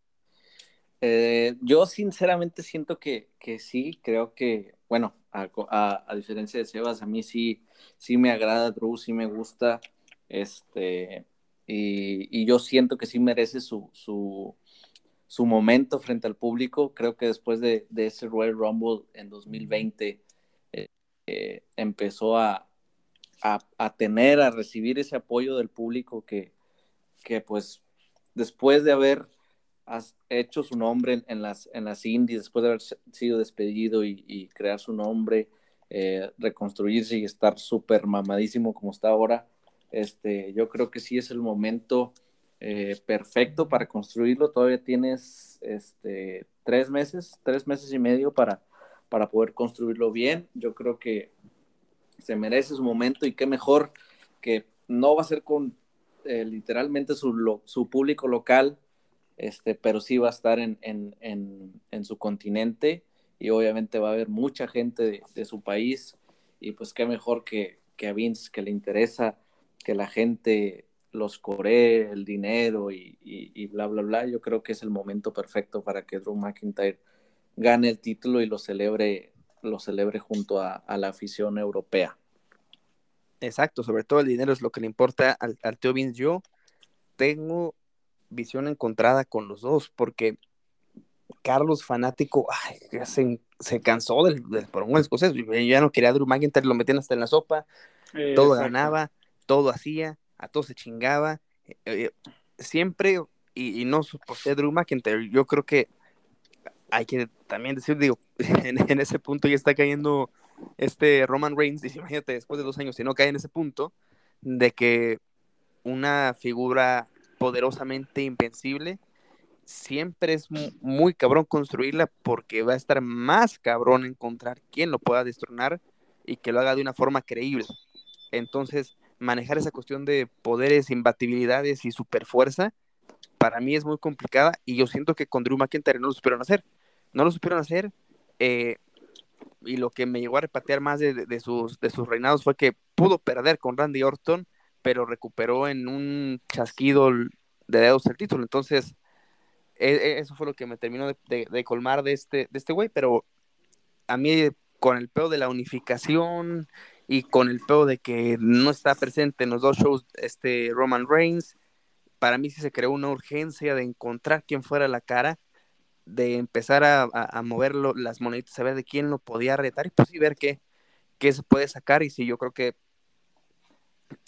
Eh, yo sinceramente siento que, sí, creo que, bueno, a, diferencia de Sebas, a mí sí, sí me agrada Drew, sí me gusta, este, y, yo siento que sí merece su, su momento frente al público. Creo que después de, ese Royal Rumble en 2020 eh, eh, empezó a, a, tener, a recibir ese apoyo del público que, que pues después de haber hecho su nombre en, las, en las indies, después de haber sido despedido y, crear su nombre, eh, reconstruirse y estar súper mamadísimo como está ahora, este, yo creo que sí es el momento eh, perfecto para construirlo. Todavía tienes este, tres meses, tres meses y medio para, para poder construirlo bien. Yo creo que se merece su momento y qué mejor que no va a ser con eh, literalmente su, su, público local, este, pero sí va a estar en, en, en, su continente y obviamente va a haber mucha gente de, su país y pues qué mejor que, que a Vince que le interesa que la gente los coré, el dinero y, bla, bla, bla, yo creo que es el momento perfecto para que Drew McIntyre gane el título y lo celebre, lo celebre junto a, la afición europea. Exacto, sobre todo el dinero es lo que le importa al, al Teo Vince. Yo tengo visión encontrada con los dos, porque Carlos fanático se, se, cansó del, del porongón escocés. Ya no quería a Drew McIntyre, lo metían hasta en la sopa, todo ganaba, todo hacía a todos se chingaba. Eh, eh, siempre, y, no por ser Drew McIntyre, yo creo que hay que también decir, digo, en, ese punto ya está cayendo este Roman Reigns, y imagínate, después de dos años, si no cae en ese punto, de que una figura poderosamente invencible, siempre es muy, cabrón construirla porque va a estar más cabrón encontrar quién lo pueda destronar y que lo haga de una forma creíble. Entonces, manejar esa cuestión de poderes, imbatibilidades y superfuerza, para mí es muy complicada y yo siento que con Drew McIntyre no lo supieron hacer. No lo supieron hacer eh, y lo que me llegó a repatear más de, sus, de sus reinados fue que pudo perder con Randy Orton, pero recuperó en un chasquido de dedos el título. Entonces, e, e, eso fue lo que me terminó de, colmar de este, de este güey, pero a mí con el peor de la unificación y con el peor de que no está presente en los dos shows este Roman Reigns, para mí sí se creó una urgencia de encontrar quién fuera la cara, de empezar a, a, mover las moneditas, saber de quién lo podía retar y pues sí ver qué, qué se puede sacar y sí, yo creo que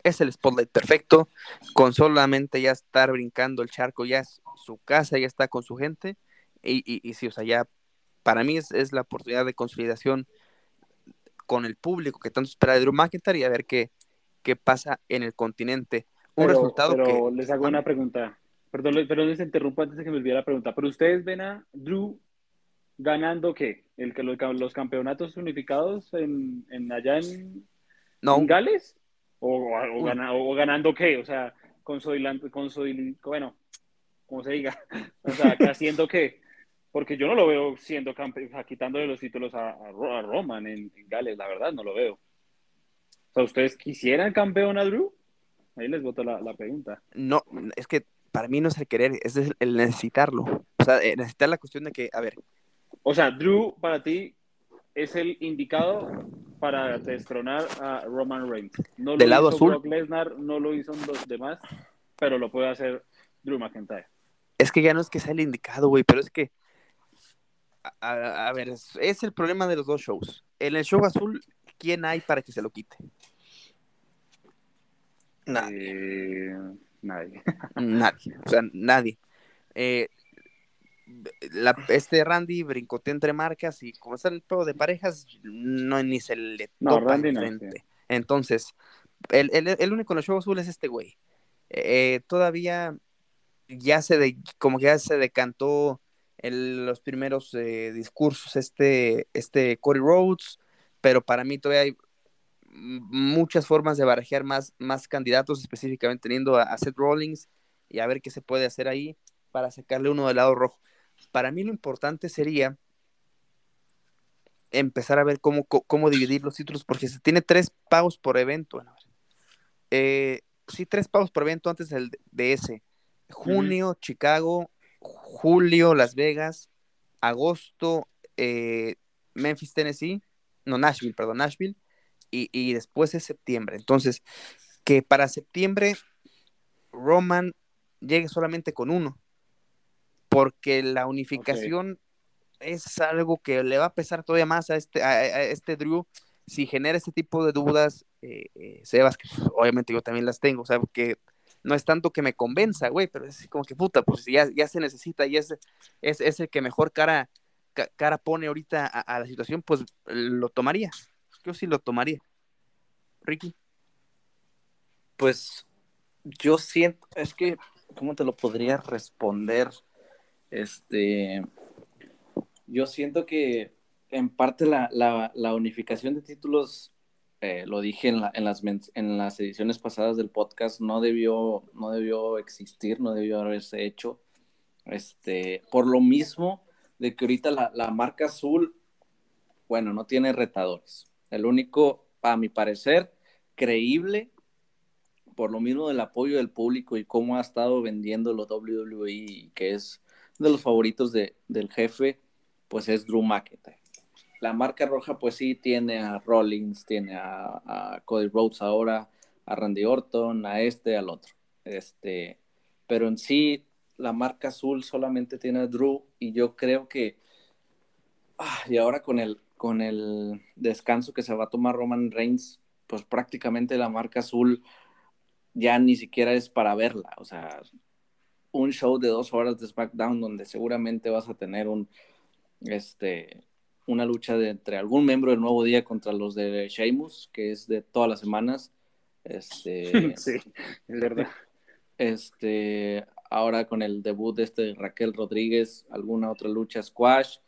es el spotlight perfecto, con solamente ya estar brincando el charco, ya es su casa, ya está con su gente, Y, y, y sí, o sea, ya para mí es, es, la oportunidad de consolidación con el público que tanto espera de Drew McIntyre y a ver qué, qué pasa en el continente. Un pero, resultado pero que... les hago una pregunta. Perdón, perdón, les interrumpo antes de que me olvide la pregunta. Pero ustedes ven a Drew ganando qué? El que los, los campeonatos unificados en, en allá en, no. en Gales? ¿O, o, gana, ¿O, ganando qué? O sea, consolidando, consolidando bueno, como se diga, o sea, haciendo qué? Porque yo no lo veo siendo campeón, quitándole los títulos a, a Roman en, en, Gales, la verdad, no lo veo. O sea, ¿ustedes quisieran campeón a Drew? Ahí les voto la, la pregunta. No, es que para mí no es el querer, es el necesitarlo. O sea, eh, necesitar la cuestión de que, a ver. O sea, Drew para ti es el indicado para destronar a Roman Reigns. No lo Del lado hizo azul. Brock Lesnar, no lo hizo los demás, pero lo puede hacer Drew McIntyre. Es que ya no es que sea el indicado, güey, pero es que. A, a, a, ver, es, es, el problema de los dos shows. En el show azul, ¿quién hay para que se lo quite? Nadie. Eh, nadie. nadie. O sea, nadie. Eh, la, este Randy brincotea entre marcas y como está el juego de parejas, no ni se le no, topa Randy enfrente. No, sí. Entonces, el, el, el, único en el show azul es este güey. Eh, todavía ya se de, como que ya se decantó en los primeros eh, discursos este, este Cody Rhodes, pero para mí todavía hay muchas formas de barajear más, más candidatos, específicamente teniendo a, a Seth Rollins y a ver qué se puede hacer ahí para sacarle uno del lado rojo. Para mí lo importante sería empezar a ver cómo, cómo dividir los títulos, porque se tiene tres pagos por evento. Bueno, eh, sí, tres pagos por evento antes del, de ese. Junio, uh -huh. Chicago, julio, Las Vegas, agosto, eh, Memphis, Tennessee, no, Nashville, perdón, Nashville, y, y, después es septiembre. Entonces, que para septiembre Roman llegue solamente con uno, porque la unificación okay. es algo que le va a pesar todavía más a este, a, a este Drew si genera este tipo de dudas, eh, eh, Sebas, que pues, obviamente yo también las tengo, o sea, porque no es tanto que me convenza, güey, pero es como que puta, pues ya, ya se necesita y es, es, es el que mejor cara, ca, cara pone ahorita a, a, la situación, pues lo tomaría. Yo sí lo tomaría. Ricky. Pues yo siento, es que, ¿cómo te lo podría responder? Este, yo siento que en parte la, la, unificación de títulos eh, lo dije en, la, en, las, en las ediciones pasadas del podcast, no debió, no debió existir, no debió haberse hecho. Este, por lo mismo de que ahorita la, la, marca azul, bueno, no tiene retadores. El único, a mi parecer, creíble, por lo mismo del apoyo del público y cómo ha estado vendiendo los WWE, que es de los favoritos de, del jefe, pues es Drew McIntyre la marca roja pues sí tiene a Rollins, tiene a, Cody Rhodes ahora, a Randy Orton, a este, al otro. Este, pero en sí la marca azul solamente tiene a Drew y yo creo que ah, y ahora con el con el descanso que se va a tomar Roman Reigns, pues prácticamente la marca azul ya ni siquiera es para verla, o sea, un show de dos horas de SmackDown donde seguramente vas a tener un este una lucha de, entre algún miembro del Nuevo Día contra los de Sheamus, que es de todas las semanas. Este, sí, es verdad. Este, ahora con el debut de este Raquel Rodríguez, alguna otra lucha squash.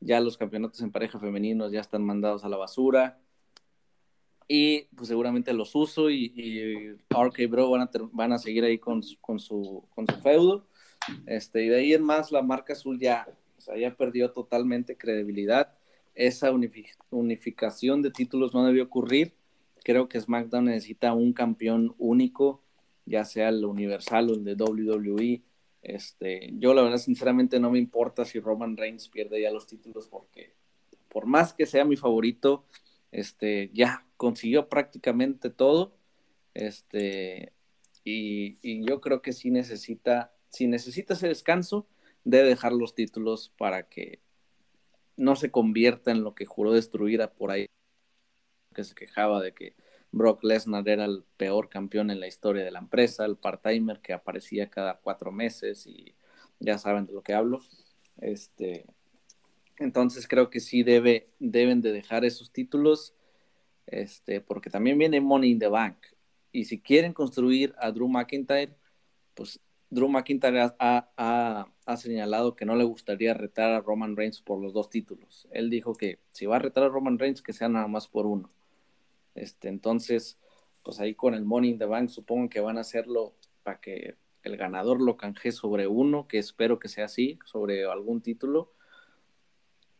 Ya los campeonatos en pareja femeninos ya están mandados a la basura. Y pues seguramente los uso y, y RK Bro van a, ter, van a seguir ahí con, con, su, con su feudo. Este, y de ahí en más la marca azul ya o sea, ya perdió totalmente credibilidad. Esa unific unificación de títulos no debió ocurrir. Creo que SmackDown necesita un campeón único, ya sea el Universal o el de WWE. Este, yo la verdad sinceramente no me importa si Roman Reigns pierde ya los títulos porque por más que sea mi favorito, este, ya consiguió prácticamente todo. Este, y, y yo creo que sí necesita, si necesita ese descanso, debe dejar los títulos para que no se convierta en lo que juró destruir a por ahí, que se quejaba de que Brock Lesnar era el peor campeón en la historia de la empresa, el part-timer que aparecía cada cuatro meses y ya saben de lo que hablo. Este, entonces creo que sí debe, deben de dejar esos títulos, este, porque también viene Money in the Bank. Y si quieren construir a Drew McIntyre, pues Drew McIntyre ha, señalado que no le gustaría retar a Roman Reigns por los dos títulos. Él dijo que si va a retar a Roman Reigns, que sea nada más por uno. Este, entonces, pues ahí con el Money in the Bank supongo que van a hacerlo para que el ganador lo canje sobre uno, que espero que sea así, sobre algún título.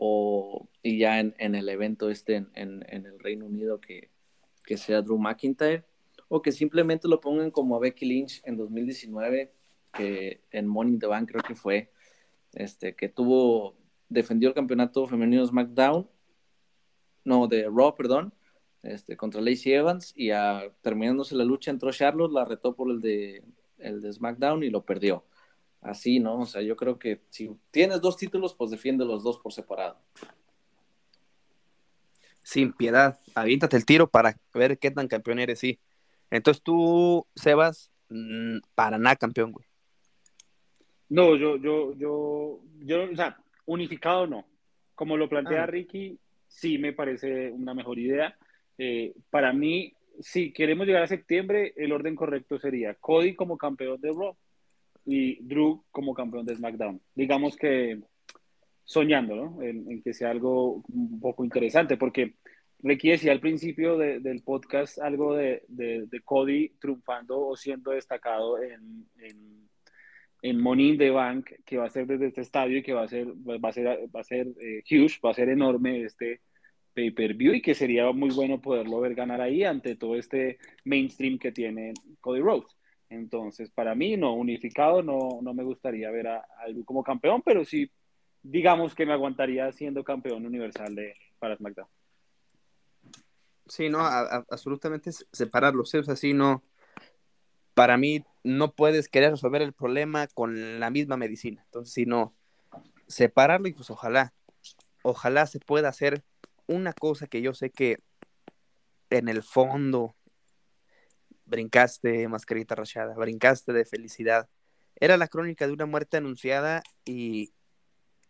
O, y ya en, el evento este en, el Reino Unido que, que sea Drew McIntyre. O que simplemente lo pongan como a Becky Lynch en 2019 que en Money in the Bank creo que fue, este, que tuvo, defendió el campeonato femenino SmackDown, no, de Raw, perdón, este, contra Lacey Evans y terminándose la lucha entró Charlotte, la retó por el de, el de SmackDown y lo perdió. Así, ¿no? O sea, yo creo que si tienes dos títulos, pues defiende los dos por separado. Sin piedad, aviéntate el tiro para ver qué tan campeón eres, sí. Entonces tú, Sebas, mm, para nada campeón, güey. No, yo, yo, yo, yo, o sea, unificado no. Como lo plantea ah. Ricky, sí me parece una mejor idea. Eh, para mí, si queremos llegar a septiembre, el orden correcto sería Cody como campeón de Raw y Drew como campeón de SmackDown. Digamos que soñando, ¿no? En, que sea algo un poco interesante, porque Ricky decía al principio del podcast algo de, de, Cody triunfando o siendo destacado en en Money in the Bank, que va a ser desde este estadio y que va a ser, va a ser, va a ser eh, huge, va a ser enorme este pay-per-view y que sería muy bueno poderlo ver ganar ahí ante todo este mainstream que tiene Cody Rhodes. Entonces, para mí, no, unificado, no, no me gustaría ver a, a como campeón, pero sí, digamos que me aguantaría siendo campeón universal de, para SmackDown. Sí, no, absolutamente separarlos, ¿eh? o sea, sí, no, para mí no puedes querer resolver el problema con la misma medicina. Entonces, si no, separarlo y pues ojalá, ojalá se pueda hacer una cosa que yo sé que en el fondo brincaste, mascarita rachada, brincaste de felicidad. Era la crónica de una muerte anunciada y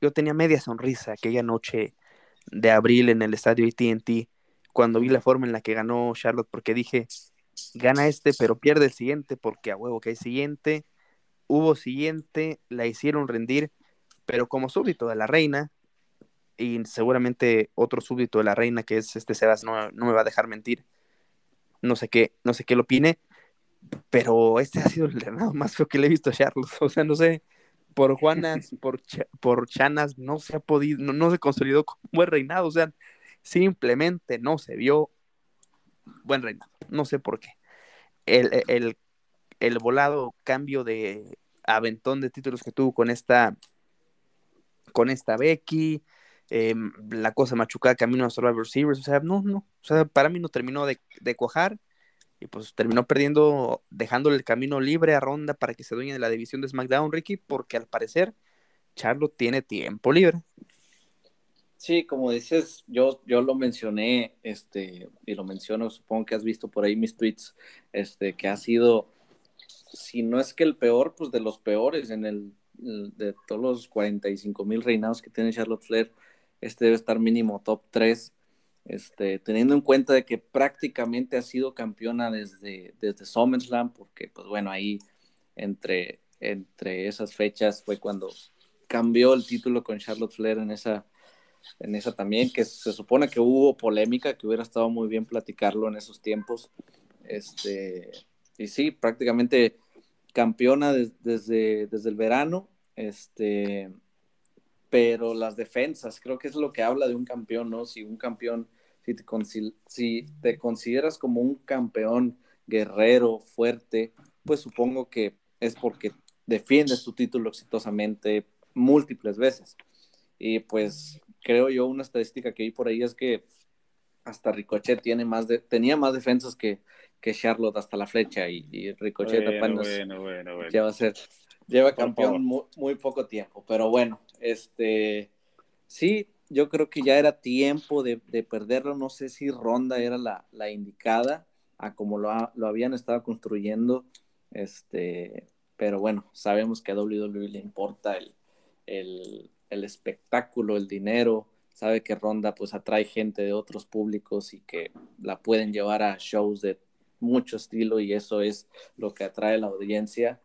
yo tenía media sonrisa aquella noche de abril en el estadio ATT cuando vi la forma en la que ganó Charlotte porque dije, gana este, pero pierde el siguiente porque a huevo que hay siguiente. Hubo siguiente, la hicieron rendir, pero como súbdito de la reina, y seguramente otro súbdito de la reina, que es este Sebas, no, me va a dejar mentir. No sé qué, no sé qué lo opine, pero este ha sido el reinado más feo que le he visto a Charlos. O sea, no sé, por Juanas, por, por Chanas, no se ha podido, no, no se consolidó como buen reinado. O sea, simplemente no se vio buen reinado. No sé por qué. El, volado cambio de aventón de títulos que tuvo con esta con esta Becky, em, la cosa machucada camino a Survivor Series, o sea, no, no, o sea, para mí no terminó de, de cuajar y pues terminó perdiendo, dejándole el camino libre a Ronda para que se dueñe de la división de SmackDown, Ricky, porque al parecer Charlotte tiene tiempo libre. Sí, como dices, yo, yo lo mencioné, este, y lo menciono, supongo que has visto por ahí mis tweets, este, que ha sido, si no es que el peor, pues de los peores en el, de todos los 45 mil reinados que tiene Charlotte Flair, este debe estar mínimo top 3, este, teniendo en cuenta de que prácticamente ha sido campeona desde, desde SummerSlam, porque pues bueno, ahí entre, entre esas fechas fue cuando cambió el título con Charlotte Flair en esa en esa también, que se supone que hubo polémica, que hubiera estado muy bien platicarlo en esos tiempos. Este, y sí, prácticamente campeona desde, desde el verano, este, pero las defensas, creo que es lo que habla de un campeón, ¿no? Si un campeón, si te, si te consideras como un campeón guerrero, fuerte, pues supongo que es porque defiendes tu título exitosamente múltiples veces. Y pues creo yo, una estadística que vi por ahí es que hasta Ricochet tiene más de, tenía más defensas que, que Charlotte hasta la flecha y, Ricochet apenas lleva a ser, lleva campeón muy, poco tiempo, pero bueno, este, sí, yo creo que ya era tiempo de, perderlo, no sé si Ronda era la, indicada a como lo, lo, habían estado construyendo, este, pero bueno, sabemos que a WWE le importa el, el, el espectáculo, el dinero, sabe que Ronda pues atrae gente de otros públicos y que la pueden llevar a shows de mucho estilo y eso es lo que atrae a la audiencia,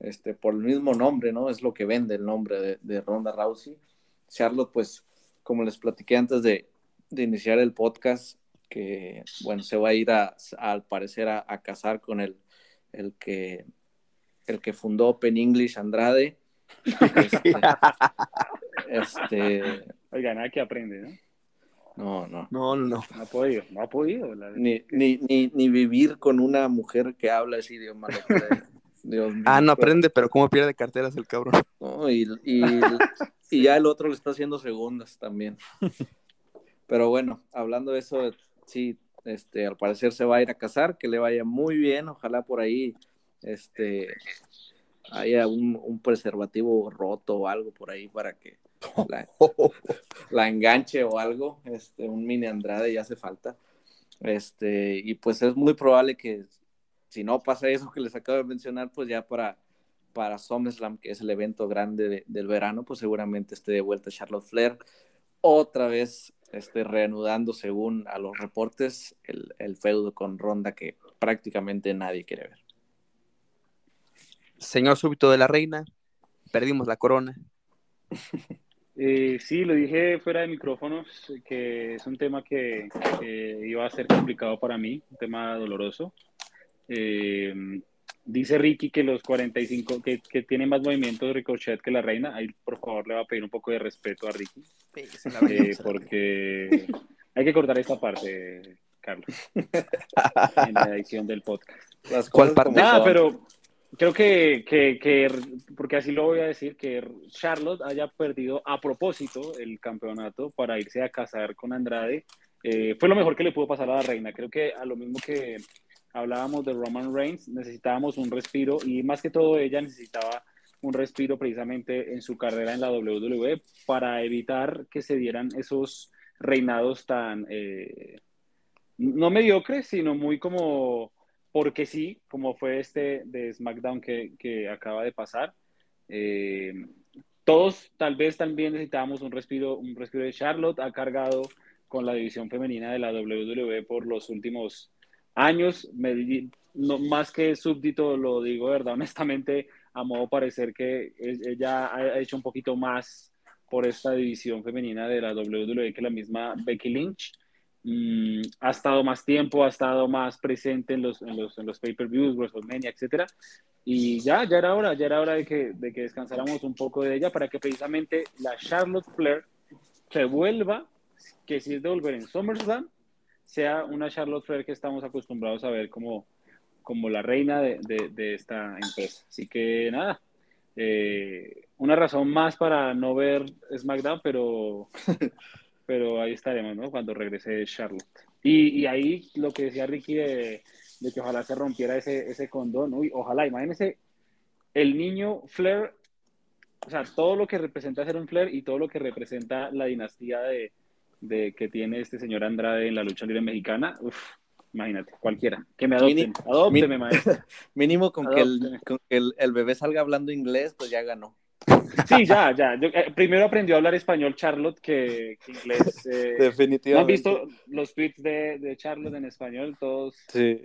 este, por el mismo nombre, ¿no? Es lo que vende el nombre de, Ronda Rousey. Charlotte, pues, como les platiqué antes de, iniciar el podcast, que, bueno, se va a ir a, al parecer a, casar con el, el, que, el que fundó Open English Andrade. Este, este, Oiga, nada que aprende, ¿no? No, no. No, no. No ha podido, no ha podido. Ni, ni, ni, ni, vivir con una mujer que habla ese idioma. Dios mío, ah, no aprende, pero cómo pierde carteras el cabrón. y, y, y, ya el otro le está haciendo segundas también. Pero bueno, hablando de eso, sí, este, al parecer se va a ir a casar, que le vaya muy bien, ojalá por ahí, este, haya un, un preservativo roto o algo por ahí para que la, enganche o algo, este, un mini Andrade ya hace falta. Este, y pues es muy probable que si no pasa eso que les acabo de mencionar, pues ya para, para SummerSlam, que es el evento grande del verano, pues seguramente esté de vuelta Charlotte Flair, otra vez esté reanudando según a los reportes el, el feudo con Ronda que prácticamente nadie quiere ver. Señor súbito de la reina, perdimos la corona. Eh, sí, lo dije fuera de micrófonos, que es un tema que, iba a ser complicado para mí, un tema doloroso. Eh, dice Ricky que los 45, que, que tiene más movimiento de Ricochet que la reina. Ahí, por favor, le va a pedir un poco de respeto a Ricky. Eh, porque hay que cortar esta parte, Carlos, en la edición del podcast. ¿Cuál parte? Nada, pero creo que, que, porque así lo voy a decir, que Charlotte haya perdido a propósito el campeonato para irse a casar con Andrade, eh, fue lo mejor que le pudo pasar a la reina. Creo que a lo mismo que hablábamos de Roman Reigns, necesitábamos un respiro y más que todo ella necesitaba un respiro precisamente en su carrera en la WWE para evitar que se dieran esos reinados tan, eh, no mediocres, sino muy como porque sí, como fue este de SmackDown que, acaba de pasar. Eh, todos tal vez también necesitábamos un respiro, un respiro de Charlotte, ha cargado con la división femenina de la WWE por los últimos años, no, más que súbdito lo digo, ¿verdad? Honestamente, a modo parecer que ella ha hecho un poquito más por esta división femenina de la WWE que la misma Becky Lynch. Mm, ha estado más tiempo, ha estado más presente en los, en los, en los pay-per-views, WrestleMania, etcétera. Y ya, ya era hora, ya era hora de que, de que descansáramos un poco de ella para que precisamente la Charlotte Flair se vuelva, que si es de volver en SummerSlam, sea una Charlotte Flair que estamos acostumbrados a ver como, como la reina de, de, esta empresa. Así que nada, eh, una razón más para no ver SmackDown, pero pero ahí estaremos, ¿no? Cuando regrese Charlotte. Y, y ahí lo que decía Ricky de, de, que ojalá se rompiera ese, ese condón, uy, ojalá, imagínense el niño Flair, o sea, todo lo que representa ser un Flair y todo lo que representa la dinastía de, de que tiene este señor Andrade en la lucha libre mexicana, uf, imagínate, cualquiera, que me adopten, adópteme, maestro. Mínimo con que, el, con que el, el, bebé salga hablando inglés, pues ya ganó. Sí, ya, ya. Eh, primero aprendió a hablar español Charlotte que, inglés. Eh, Definitivamente. ¿no han visto los tweets de, de, Charlotte en español? Todos, sí.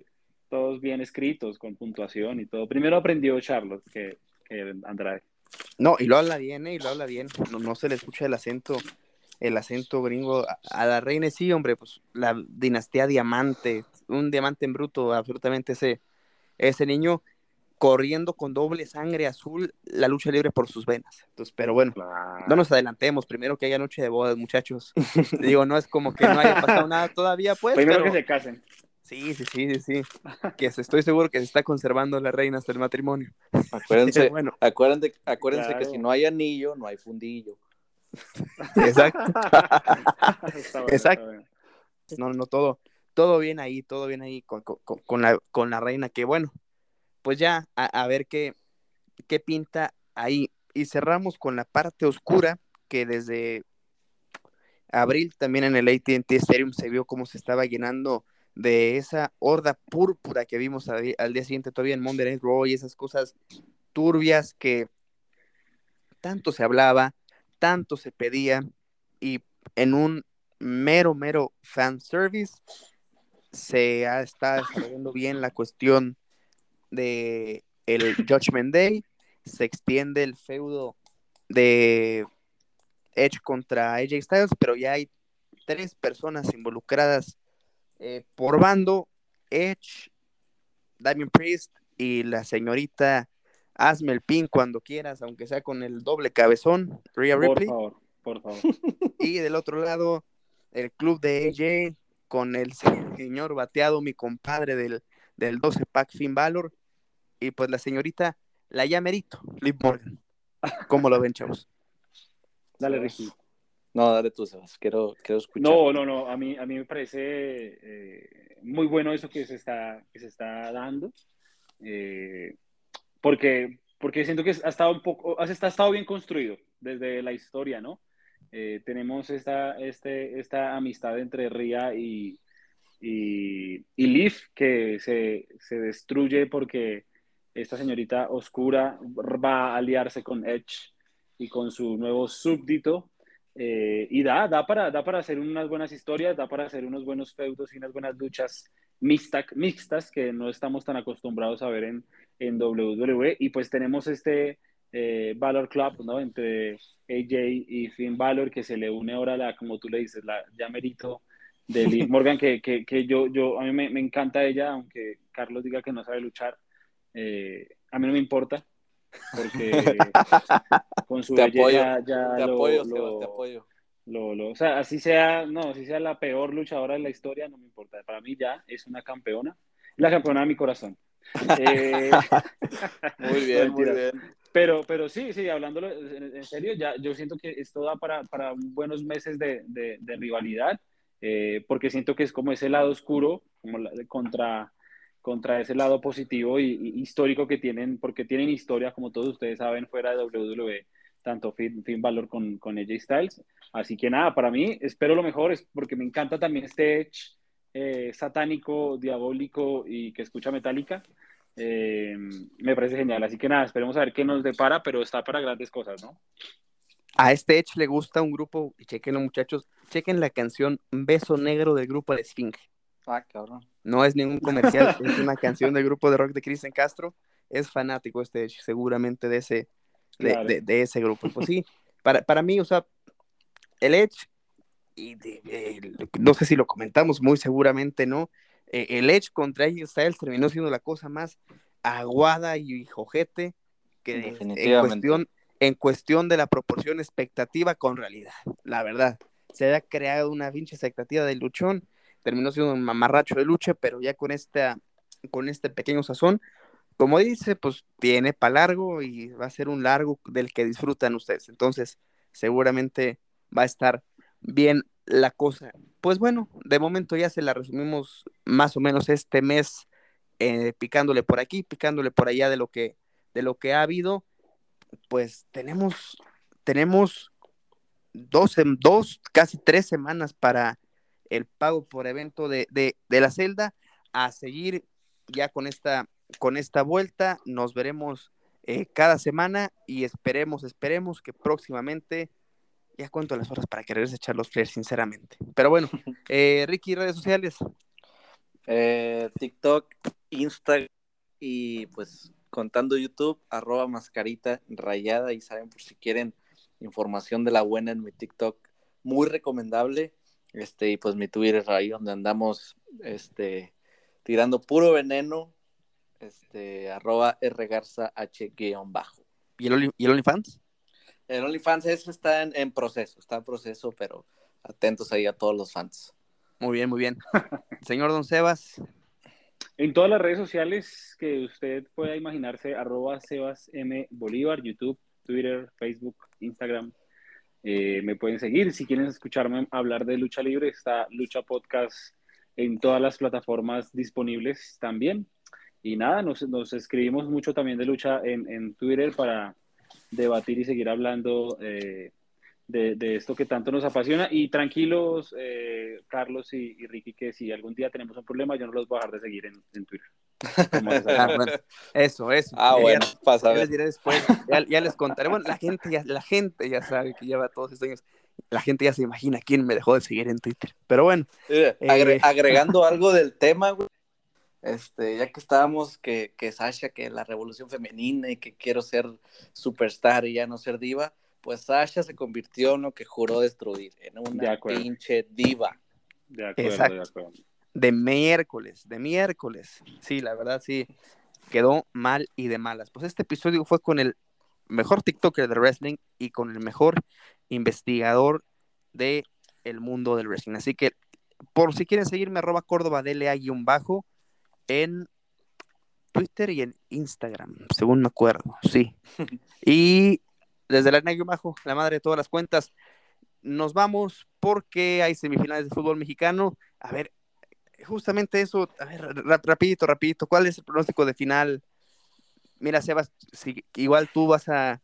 todos bien escritos, con puntuación y todo. Primero aprendió Charlotte que, que Andrade. No, y lo habla bien, ¿eh? Y lo habla bien. No, no se le escucha el acento, el acento gringo. A, la reina sí, hombre, pues la dinastía diamante, un diamante en bruto, absolutamente ese, ese niño corriendo con doble sangre azul la lucha libre por sus venas. Entonces, pero bueno, no nos adelantemos, primero que haya noche de bodas, muchachos. Digo, no es como que no haya pasado nada todavía, pues. Primero que se casen. Sí, sí, sí, sí, Que estoy seguro que se está conservando la reina hasta el matrimonio. Acuérdense, bueno. acuérdense, acuérdense que si no hay anillo, no hay fundillo. Exacto. Exacto. No, no, todo, todo bien ahí, todo bien ahí con, con, la, con la reina, que bueno, pues ya a, ver qué, qué pinta ahí. Y cerramos con la parte oscura, que desde abril también en el ATT Stadium se vio cómo se estaba llenando de esa horda púrpura que vimos al, día siguiente todavía en Monday Night Raw y esas cosas turbias que tanto se hablaba, tanto se pedía y en un mero, mero fan service se está desarrollando bien la cuestión de el Judgment Day, se extiende el feudo de Edge contra AJ Styles, pero ya hay tres personas involucradas eh, por bando, Edge, Damien Priest y la señorita hazme el pin cuando quieras, aunque sea con el doble cabezón, Rhea Ripley. Por favor, por favor. Y del otro lado, el club de AJ con el señor bateado, mi compadre del, del 12 pack Finn Balor. Y pues la señorita, la llamerito, Liv Morgan. ¿Cómo lo ven, chavos? Dale, Ricky. No, dale tú, Sebas. Quiero, quiero escuchar. No, no, no. A mí, a mí me parece eh, muy bueno eso que se está, que se está dando. Eh, porque, porque siento que ha estado un poco, ha estado bien construido desde la historia, ¿no? Eh, tenemos esta, este, esta amistad entre Ria y, y, Leaf que se, se, destruye porque esta señorita oscura va a aliarse con Edge y con su nuevo súbdito. Eh, y da, da, para, da para hacer unas buenas historias, da para hacer unos buenos feudos y unas buenas luchas mixtas, mixtas que no estamos tan acostumbrados a ver en, en WWE. Y pues tenemos este eh, Valor Club, ¿no? Entre AJ y Finn Valor, que se le une ahora la, como tú le dices, la ya merito de Liv Morgan, que, que, que, yo, yo, a mí me, me, encanta ella, aunque Carlos diga que no sabe luchar, eh, a mí no me importa, porque con su te belleza apoyo, ya te lo, apoyo, lo, Sebas, te apoyo. Lo, lo, o sea, así sea, no, así sea la peor luchadora de la historia, no me importa. Para mí ya es una campeona, la campeona de mi corazón. Eh, muy bien, muy bien. Pero, pero sí, sí, hablándolo en, en, serio, ya yo siento que esto da para, para buenos meses de, de, de rivalidad, eh, porque siento que es como ese lado oscuro, como la, contra, contra ese lado positivo y, y, histórico que tienen, porque tienen historia, como todos ustedes saben, fuera de WWE, tanto Finn, Finn Balor con, con AJ Styles. Así que nada, para mí, espero lo mejor, es porque me encanta también este Edge eh, satánico, diabólico y que escucha metálica. Eh, me parece genial. Así que nada, esperemos a ver qué nos depara, pero está para grandes cosas, ¿no? A este Edge le gusta un grupo, y chequenlo muchachos, chequen la canción Beso Negro del grupo de Esfinge. Ah, cabrón. No es ningún comercial, es una canción del grupo de rock de Cristian Castro. Es fanático este Edge, seguramente de ese, de, claro. de, de, ese grupo. Pues sí, para, para mí, o sea, el Edge, y de, de, no sé si lo comentamos, muy seguramente no, eh, el Edge contra AJ Styles terminó siendo la cosa más aguada y jojete que en cuestión, en cuestión de la proporción expectativa con realidad, la verdad. Se ha creado una pinche expectativa de luchón, terminó siendo un mamarracho de lucha, pero ya con, esta, con este pequeño sazón, como dice, pues tiene para largo y va a ser un largo del que disfrutan ustedes. Entonces, seguramente va a estar bien la cosa. Pues bueno, de momento ya se la resumimos más o menos este mes, eh, picándole por aquí, picándole por allá de lo que, de lo que ha habido. Pues tenemos, tenemos dos, dos, casi tres semanas para el pago por evento de, de, de la celda. A seguir ya con esta, con esta vuelta. Nos veremos eh, cada semana y esperemos, esperemos que próximamente ya cuento las horas para querer echar los flares, sinceramente. Pero bueno, eh, Ricky, redes sociales. Eh, TikTok, Instagram y pues contando YouTube, arroba mascarita rayada y saben por si quieren información de la buena en mi TikTok, muy recomendable. Este, y pues mi Twitter ahí donde andamos este, tirando puro veneno, este, arroba rgarza h bajo. ¿Y el, ¿Y el OnlyFans? El OnlyFans eso está en, en, proceso, está en proceso, pero atentos ahí a todos los fans. Muy bien, muy bien. Señor Don Sebas. En todas las redes sociales que usted pueda imaginarse, arroba Sebas M. Bolívar, YouTube, Twitter, Facebook, Instagram. Eh, me pueden seguir. Si quieren escucharme hablar de lucha libre, está Lucha Podcast en todas las plataformas disponibles también. Y nada, nos, nos escribimos mucho también de lucha en, en Twitter para debatir y seguir hablando eh, de, de esto que tanto nos apasiona. Y tranquilos, eh, Carlos y, y, Ricky, que si algún día tenemos un problema, yo no los voy a dejar de seguir en, en Twitter. Ah, bueno, eso, eso. Ah, Ya- bueno, pasa ya a les ya, ya les contaré. Bueno, la gente, ya, la gente ya sabe que lleva todos estos años. La gente ya se imagina quién me dejó de seguir en Twitter. Pero bueno, agre- Eh. agregando algo del tema, güey. Este, ya que estábamos, que, que Sasha, que la revolución femenina y que quiero ser superstar y ya no ser diva, pues Sasha se convirtió en lo que juró destruir, en De una acuerdo. pinche diva. De acuerdo, Exacto. de acuerdo. de miércoles, de miércoles. Sí, la verdad sí, quedó mal y de malas. Pues este episodio fue con el mejor TikToker de wrestling y con el mejor investigador de el mundo del wrestling. Así que por si quieren seguirme, arroba Córdoba un bajo en Twitter y en Instagram, según me acuerdo, sí. Y desde la guion bajo, la madre de todas las cuentas, nos vamos porque hay semifinales de fútbol mexicano. A ver, justamente eso, a ver, ra- rapidito, rapidito, ¿cuál es el pronóstico de final? Mira, Sebas, si igual tú vas a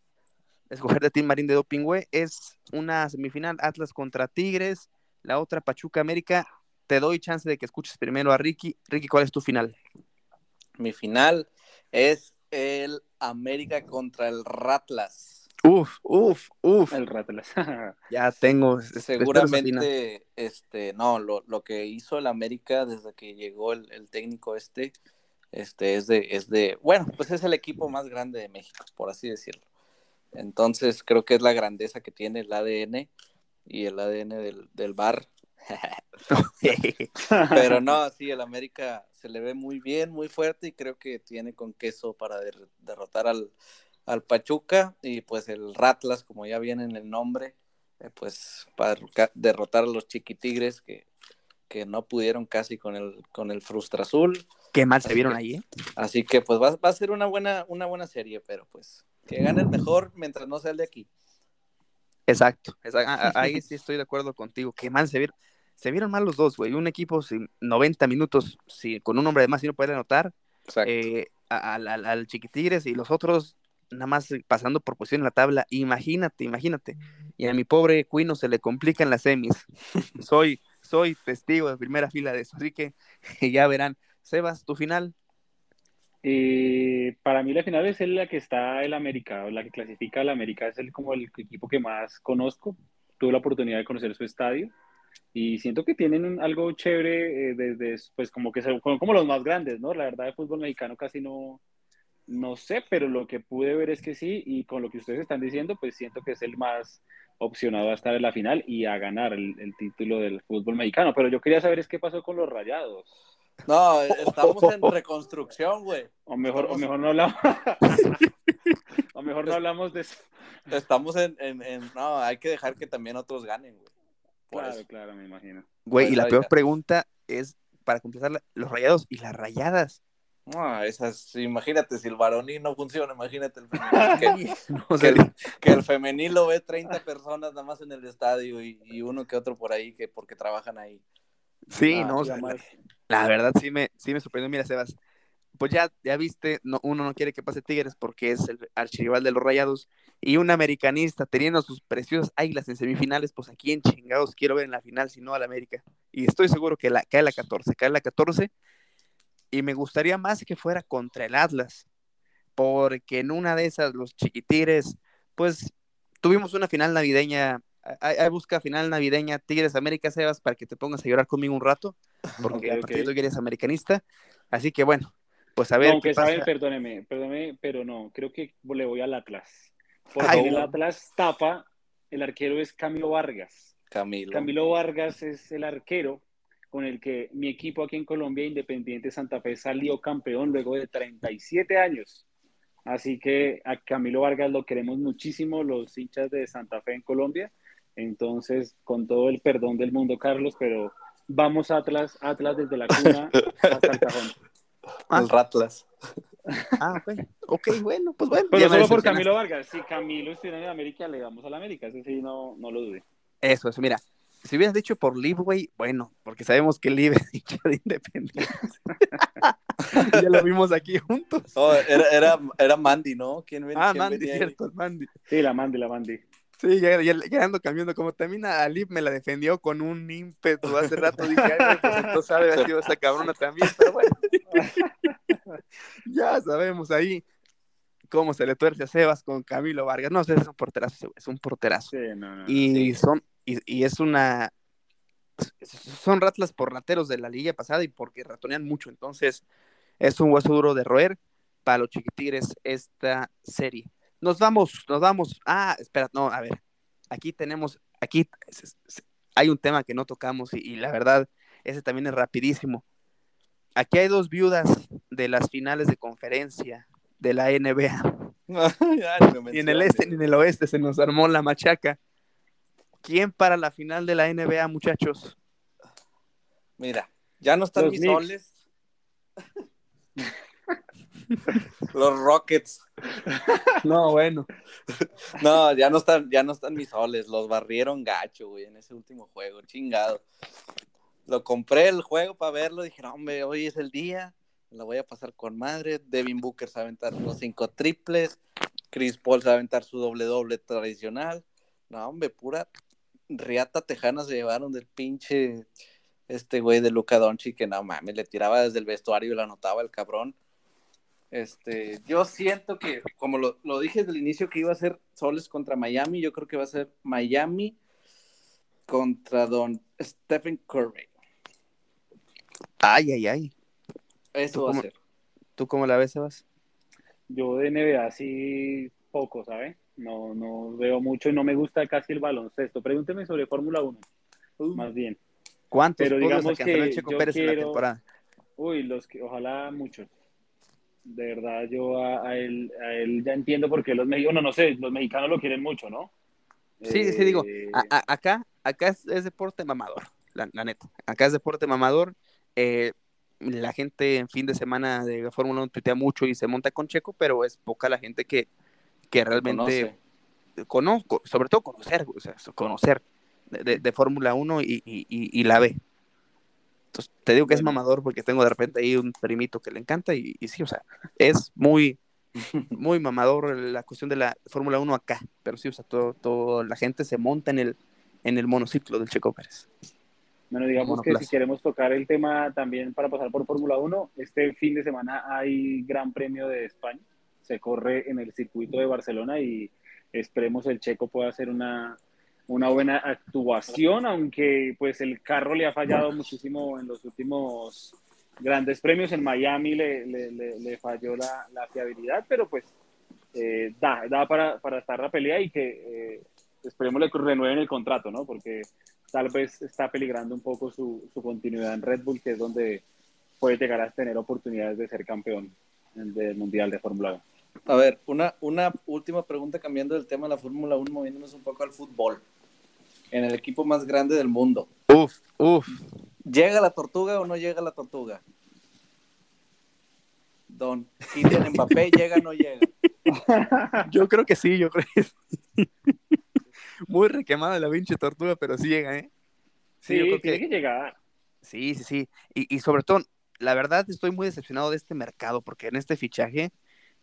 escoger de Team Marín de Doping, güey, es una semifinal Atlas contra Tigres, la otra Pachuca América. Te doy chance de que escuches primero a Ricky. Ricky, ¿cuál es tu final? Mi final es el América contra el Ratlas. Uf, uf, uf. El Ratlas. Ya tengo. Seguramente, este, no, lo, lo que hizo el América desde que llegó el, el técnico este, este, es de, es de, bueno, pues es el equipo más grande de México, por así decirlo. Entonces, creo que es la grandeza que tiene el ADN y el ADN del, del bar. Pero no, sí, el América se le ve muy bien, muy fuerte y creo que tiene con queso para der- derrotar al, al Pachuca y pues el Ratlas, como ya viene en el nombre, eh, pues para derrotar a los chiquitigres que, que no pudieron casi con el, con el Frustra Azul. Qué mal se vieron ahí, ¿eh? Así que pues va, va a ser una buena, una buena serie, pero pues que gane el mejor mientras no sea el de aquí. Exacto, exacto. Ah, ah, Ahí sí estoy de acuerdo contigo. Qué mal se vieron. Se vieron mal los dos, güey. Un equipo sin 90 minutos, sí, con un hombre de más y no puede anotar, Exacto. eh, al- al Chiquitigres y los otros nada más eh, pasando por posición en la tabla. Imagínate, imagínate. Y a mi pobre Cuino se le complican las semis. soy, soy testigo de primera fila de eso. Así que ya verán. Sebas, tu final. Eh, para mí la final es la que está el América, la que clasifica al América, es el, como el equipo que más conozco. Tuve la oportunidad de conocer su estadio y siento que tienen algo chévere, eh, desde, pues como que son como los más grandes, ¿no? La verdad, de fútbol mexicano casi no, no sé, pero lo que pude ver es que sí, y con lo que ustedes están diciendo, pues siento que es el más opcionado a estar en la final y a ganar el, el título del fútbol mexicano. Pero yo quería saber es qué pasó con los rayados. No, estamos en reconstrucción, güey. O mejor, o mejor no hablamos. o mejor no hablamos de eso. Estamos en, en, en- No, hay que dejar que también otros ganen, güey. Por Claro, eso. claro, me imagino. Güey, Pues y la peor ya. pregunta es para completar los rayados y las rayadas. No, esas, imagínate, si el varonil no funciona, imagínate el femenil. Que, No, que sé, el, que el femenil lo ve 30 personas nada más en el estadio y, y uno que otro por ahí que porque trabajan ahí. Sí, Ah, no, o sea, más- La verdad sí me, sí me sorprendió. Mira, Sebas, pues ya, ya viste, no, uno no quiere que pase Tigres porque es el archirrival de los Rayados. Y un americanista teniendo sus preciosas águilas en semifinales, pues aquí en chingados quiero ver en la final, si no al América. Y estoy seguro que la, cae la 14, cae la 14. Y me gustaría más que fuera contra el Atlas, porque en una de esas los chiquitigres, pues tuvimos una final navideña. Hay, hay busca final navideña Tigres América Sebas para que te pongas a llorar conmigo un rato porque Ok, a partir ok. de hoy eres americanista. Así que bueno, pues a ver qué aunque pasa. saben, perdóneme, perdóneme, pero no, creo que le voy al Atlas. Porque Ay, en el no. Atlas tapa, el arquero es Camilo Vargas. Camilo. Camilo Vargas es el arquero con el que mi equipo aquí en Colombia, Independiente Santa Fe, salió campeón luego de 37 años. Así que a Camilo Vargas lo queremos muchísimo los hinchas de Santa Fe en Colombia. Entonces, con todo el perdón del mundo, Carlos, pero vamos Atlas, Atlas desde la cuna hasta el cajón. El Ratlas. Ah, ok. Ok, bueno, pues bueno. Pero solo por. Camilo Vargas. Si Camilo estuviera en América, le damos a la América. Eso sí, no, no lo dude. Eso, eso, mira. Si hubieras dicho por Liv, güey, bueno, porque sabemos que Liv es hincha de Independiente. ya lo vimos aquí juntos. Oh, era, era, era Mandy, ¿no? ¿Quién Ah, quién Mandy, venía ahí? cierto, Mandy. Sí, la Mandy, la Mandy. Sí, ya, ya, ya ando cambiando. Como también a Alip me la defendió con un ímpetu hace rato. Dije, ay, pues entonces sabe, ha sido esa cabrona también, pero bueno. ya sabemos ahí cómo se le tuerce a Sebas con Camilo Vargas. No, es un porterazo, es un porterazo. Sí, no, no, y sí. son, y, y es una son ratlas por rateros de la liga pasada y porque ratonean mucho. Entonces, es un hueso duro de roer para los chiquitigres esta serie. Nos vamos, nos vamos. Ah, espera, no, a ver. Aquí tenemos, aquí hay un tema que no tocamos y, y la verdad, ese también es rapidísimo. Aquí hay dos viudas de las finales de conferencia de la NBA. ni en el este ni en el oeste se nos armó la machaca. ¿Quién para la final de la NBA, muchachos? Mira, ya no están Los mis Knicks. soles. Los Rockets. No, bueno. No, ya no están, ya no están mis soles. Los barrieron gacho, güey, en ese último juego, chingado. Lo compré el juego para verlo, dije, no, hombre, hoy es el día, la voy a pasar con madre. Devin Booker se va a aventar los cinco triples, Chris Paul se va a aventar su doble doble tradicional. No, hombre, pura riata tejana se llevaron del pinche este güey de Luca Doncic que no mames, le tiraba desde el vestuario y lo anotaba el cabrón. Este, yo siento que, como lo, lo dije desde el inicio, que iba a ser Soles contra Miami, yo creo que va a ser Miami contra Don Stephen Curry. Ay, ay, ay. Eso va a ser. ¿Tú cómo la ves, Sebas? Yo de NBA sí poco, ¿sabe? No, no veo mucho y no me gusta casi el baloncesto. Pregúnteme sobre Fórmula 1, más bien. ¿Cuántos Pero digamos que Checo yo Pérez en la quiero- temporada? Uy, los que, ojalá muchos. De verdad, yo a, a él, a él ya entiendo por qué los mexicanos, no, no sé, los mexicanos lo quieren mucho, ¿no? Sí, sí, digo, Eh, a- a- acá, acá es, es deporte mamador, la, la neta. Acá es deporte mamador. eh, la gente en fin de semana de Fórmula 1 tuitea mucho y se monta con Checo, pero es poca la gente que, que realmente Conoce. conozco, sobre todo conocer, o sea, conocer de, de- de Fórmula 1 y, y- y- y la ve. Entonces, te digo que es mamador porque tengo de repente ahí un primito que le encanta y, y sí, o sea, es muy, muy mamador la cuestión de la Fórmula 1 acá, pero sí, o sea, todo, todo, la gente se monta en el, en el monociclo del Checo Pérez. Bueno, digamos que si queremos tocar el tema también para pasar por Fórmula 1, este fin de semana hay Gran Premio de España. Se corre en el circuito de Barcelona y esperemos el checo pueda hacer una, una buena actuación, aunque pues el carro le ha fallado muchísimo en los últimos grandes premios. En Miami le, le, le- le falló la, la fiabilidad, pero pues eh, da, da para, para estar la pelea y que eh, esperemos le renueven el contrato, ¿no? Porque tal vez está peligrando un poco su, su continuidad en Red Bull, que es donde puede llegar a tener oportunidades de ser campeón del Mundial de Fórmula 1. A ver, una, una última pregunta cambiando del tema de la Fórmula 1, moviéndonos un poco al fútbol. En el equipo más grande del mundo. Uf, uf. ¿Llega la tortuga o no llega la tortuga? Don Kylian Mbappé, ¿llega o no llega? Yo creo que sí, yo creo que sí. Muy requemada la pinche tortuga, pero sí llega, ¿eh? Sí, yo creo tiene que llegar. Sí, sí, sí. Y, y sobre todo, la verdad estoy muy decepcionado de este mercado, porque en este fichaje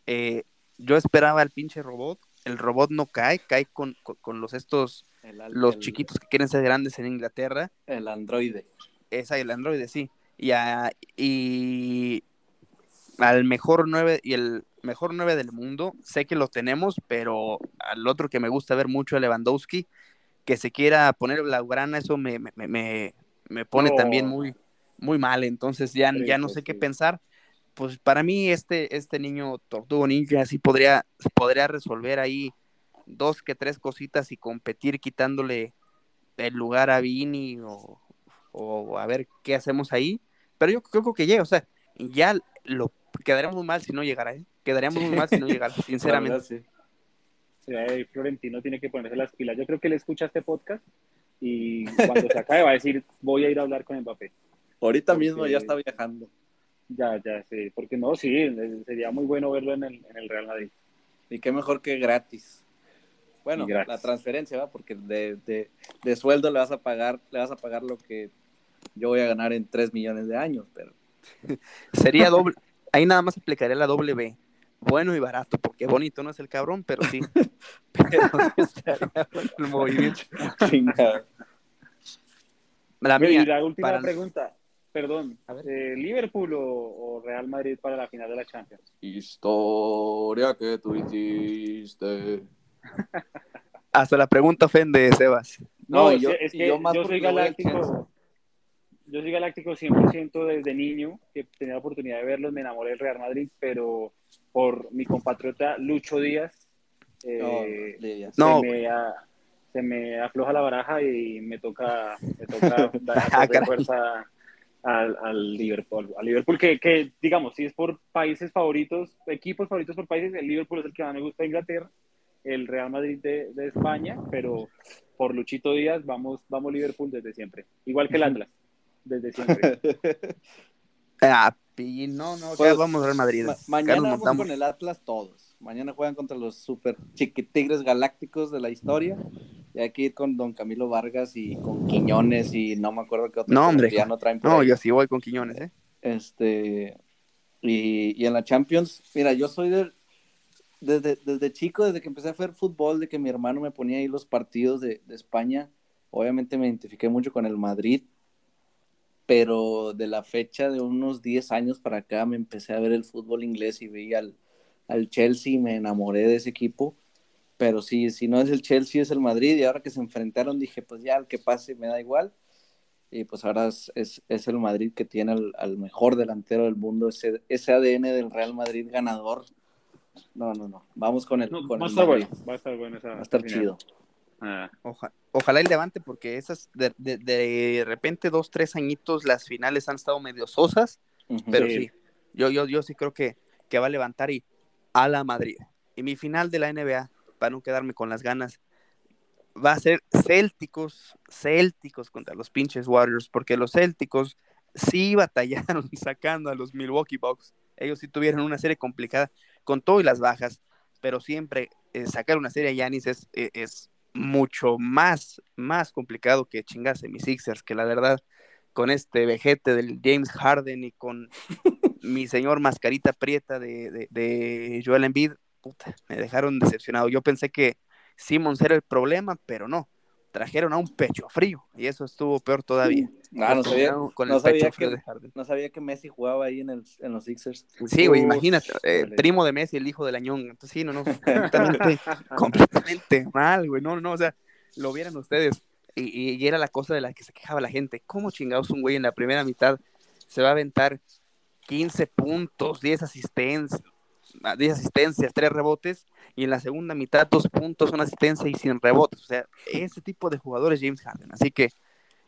eh, yo esperaba al pinche robot, el robot no cae, cae con, con, con los estos, El, los chiquitos que quieren ser grandes en Inglaterra, El androide. esa el androide, sí. Y, a- y al mejor 9 y el mejor 9 del mundo, sé que lo tenemos, pero al otro que me gusta ver mucho, a Lewandowski, que se quiera poner blaugrana, eso me, me, me- me, pone también muy, muy mal, entonces ya, ya no sé qué pensar. Pues para mí este, este niño Tortugo Ninja sí podría, podría resolver ahí dos que tres cositas y competir quitándole el lugar a Vini o, o a ver qué hacemos ahí. Pero yo creo que llega, o sea, ya lo quedaríamos muy mal si no llegara, ¿eh? Quedaríamos muy mal si no llegara, sinceramente. La verdad, sí. Sí, ahí Florentino tiene que ponerse las pilas. Yo creo que él escucha este podcast y cuando se acabe va a decir, voy a ir a hablar con Mbappé. Ahorita Porque- mismo ya está viajando. Ya, ya, sí. Porque no, sí, sería muy bueno verlo en el, en el Real Madrid. Y qué mejor que gratis. Bueno, la transferencia, ¿va? Porque de, de, de sueldo le vas a pagar, le vas a pagar lo que yo voy a ganar en 3 millones de años, pero Sería doble, ahí nada más aplicaría la doble B. bueno y barato, porque bonito no es el cabrón, pero sí. pero el movimiento. Chingado. La mía, y la última para- pregunta, perdón, A ver. eh, ¿Liverpool o, o Real Madrid para la final de la Champions? Historia que tú hiciste. Hasta la pregunta ofende, Sebas. No, es yo- es que yo más yo soy galáctico. Yo soy galáctico 100% desde niño, que tenía la oportunidad de verlos, me enamoré del Real Madrid, pero por mi compatriota Lucho Díaz, eh, No. No, se, me a- se me afloja la baraja y me toca, me toca dar Ah, fuerza al, al Liverpool. Al Liverpool que, que, digamos, si es por países favoritos, equipos favoritos por países, el Liverpool es el que más me gusta de Inglaterra, el Real Madrid de, de España, pero por Luchito Díaz vamos, vamos Liverpool desde siempre. Igual que el Atlas, desde siempre. Ah, no, no, Pues, vamos a Real Madrid. Ma- mañana vamos montamos. con el Atlas todos. Mañana juegan contra los super chiquitigres galácticos de la historia. Y hay que ir con Don Camilo Vargas y con Quiñones y no me acuerdo qué otro No, hombre. colombiano traen por No, yo sí voy con Quiñones, ¿eh? Este, y, y en la Champions, mira, yo soy del, desde, desde chico, desde que empecé a ver fútbol, de que mi hermano me ponía ahí los partidos de, de España, obviamente me identifiqué mucho con el Madrid, pero de la fecha de unos 10 años para acá me empecé a ver el fútbol inglés y vi al, al Chelsea y me enamoré de ese equipo. Pero sí, si no es el Chelsea, es el Madrid. Y ahora que se enfrentaron, dije, pues ya, el que pase me da igual. Y pues ahora es, es, es el Madrid que tiene al, al mejor delantero del mundo, ese, ese ADN del Real Madrid ganador. No, no, no. Vamos con el, No, con va a el estar bueno, va a estar bueno esa Va a estar final. chido. Ah, Oja- ojalá el levante, porque esas de, de, de repente dos, tres añitos, las finales han estado medio sosas, Ujú. pero Sí. sí, yo, yo, yo sí creo que, que va a levantar y a la Madrid. Y mi final de la NBA, para no quedarme con las ganas, va a ser Célticos, Célticos contra los pinches Warriors, porque los Célticos sí batallaron sacando a los Milwaukee Bucks. Ellos sí tuvieron una serie complicada con todo y las bajas, pero siempre eh, sacar una serie a Yanis es, eh, es mucho más, más complicado que chingarse mis Sixers, que la verdad, con este vejete del James Harden y con mi señor mascarita prieta de, de, de Joel Embiid, puta, me dejaron decepcionado. Yo pensé que Simmons era el problema, pero no. Trajeron a un pecho frío y eso estuvo peor todavía. Ah, no sabía, con no el pecho sabía frío que, de no sabía que Messi jugaba ahí en, el, en los Sixers. Sí, güey, imagínate, eh, primo de Messi, el hijo de Lañón. Entonces, sí, no, no, completamente, completamente mal, güey. No, no, o sea, lo vieran ustedes. Y, y- y era la cosa de la que se quejaba la gente. ¿Cómo chingados un güey en la primera mitad se va a aventar 15 puntos, 10 asistencias, 10 asistencias, 3 rebotes, y en la segunda mitad 2 puntos, una asistencia y sin rebotes? O sea, ese tipo de jugadores James Harden. Así que,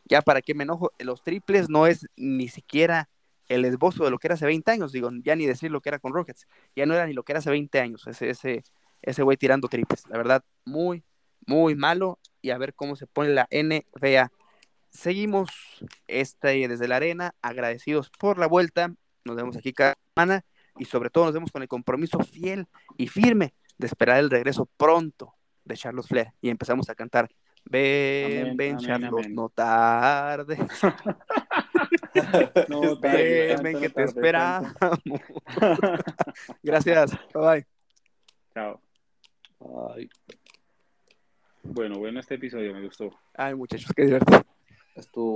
ya para qué me enojo, los triples no es ni siquiera el esbozo de lo que era hace 20 años, digo, ya ni decir lo que era con Rockets, ya no era ni lo que era hace 20 años, ese, ese, ese güey tirando triples, la verdad, muy, muy malo, y a ver cómo se pone la NBA. Seguimos este, desde la arena, agradecidos por la vuelta, nos vemos aquí cada semana, y sobre todo nos vemos con el compromiso fiel y firme de esperar el regreso pronto de Charles Flair, y empezamos a cantar, ven, Amén, ven amén, Charlotte, amén. no tarde. No, Ven, que te esperamos. Gracias. Bye. Chao. Ay, Bueno, bueno este episodio, me gustó. Ay, muchachos, qué divertido. estuvo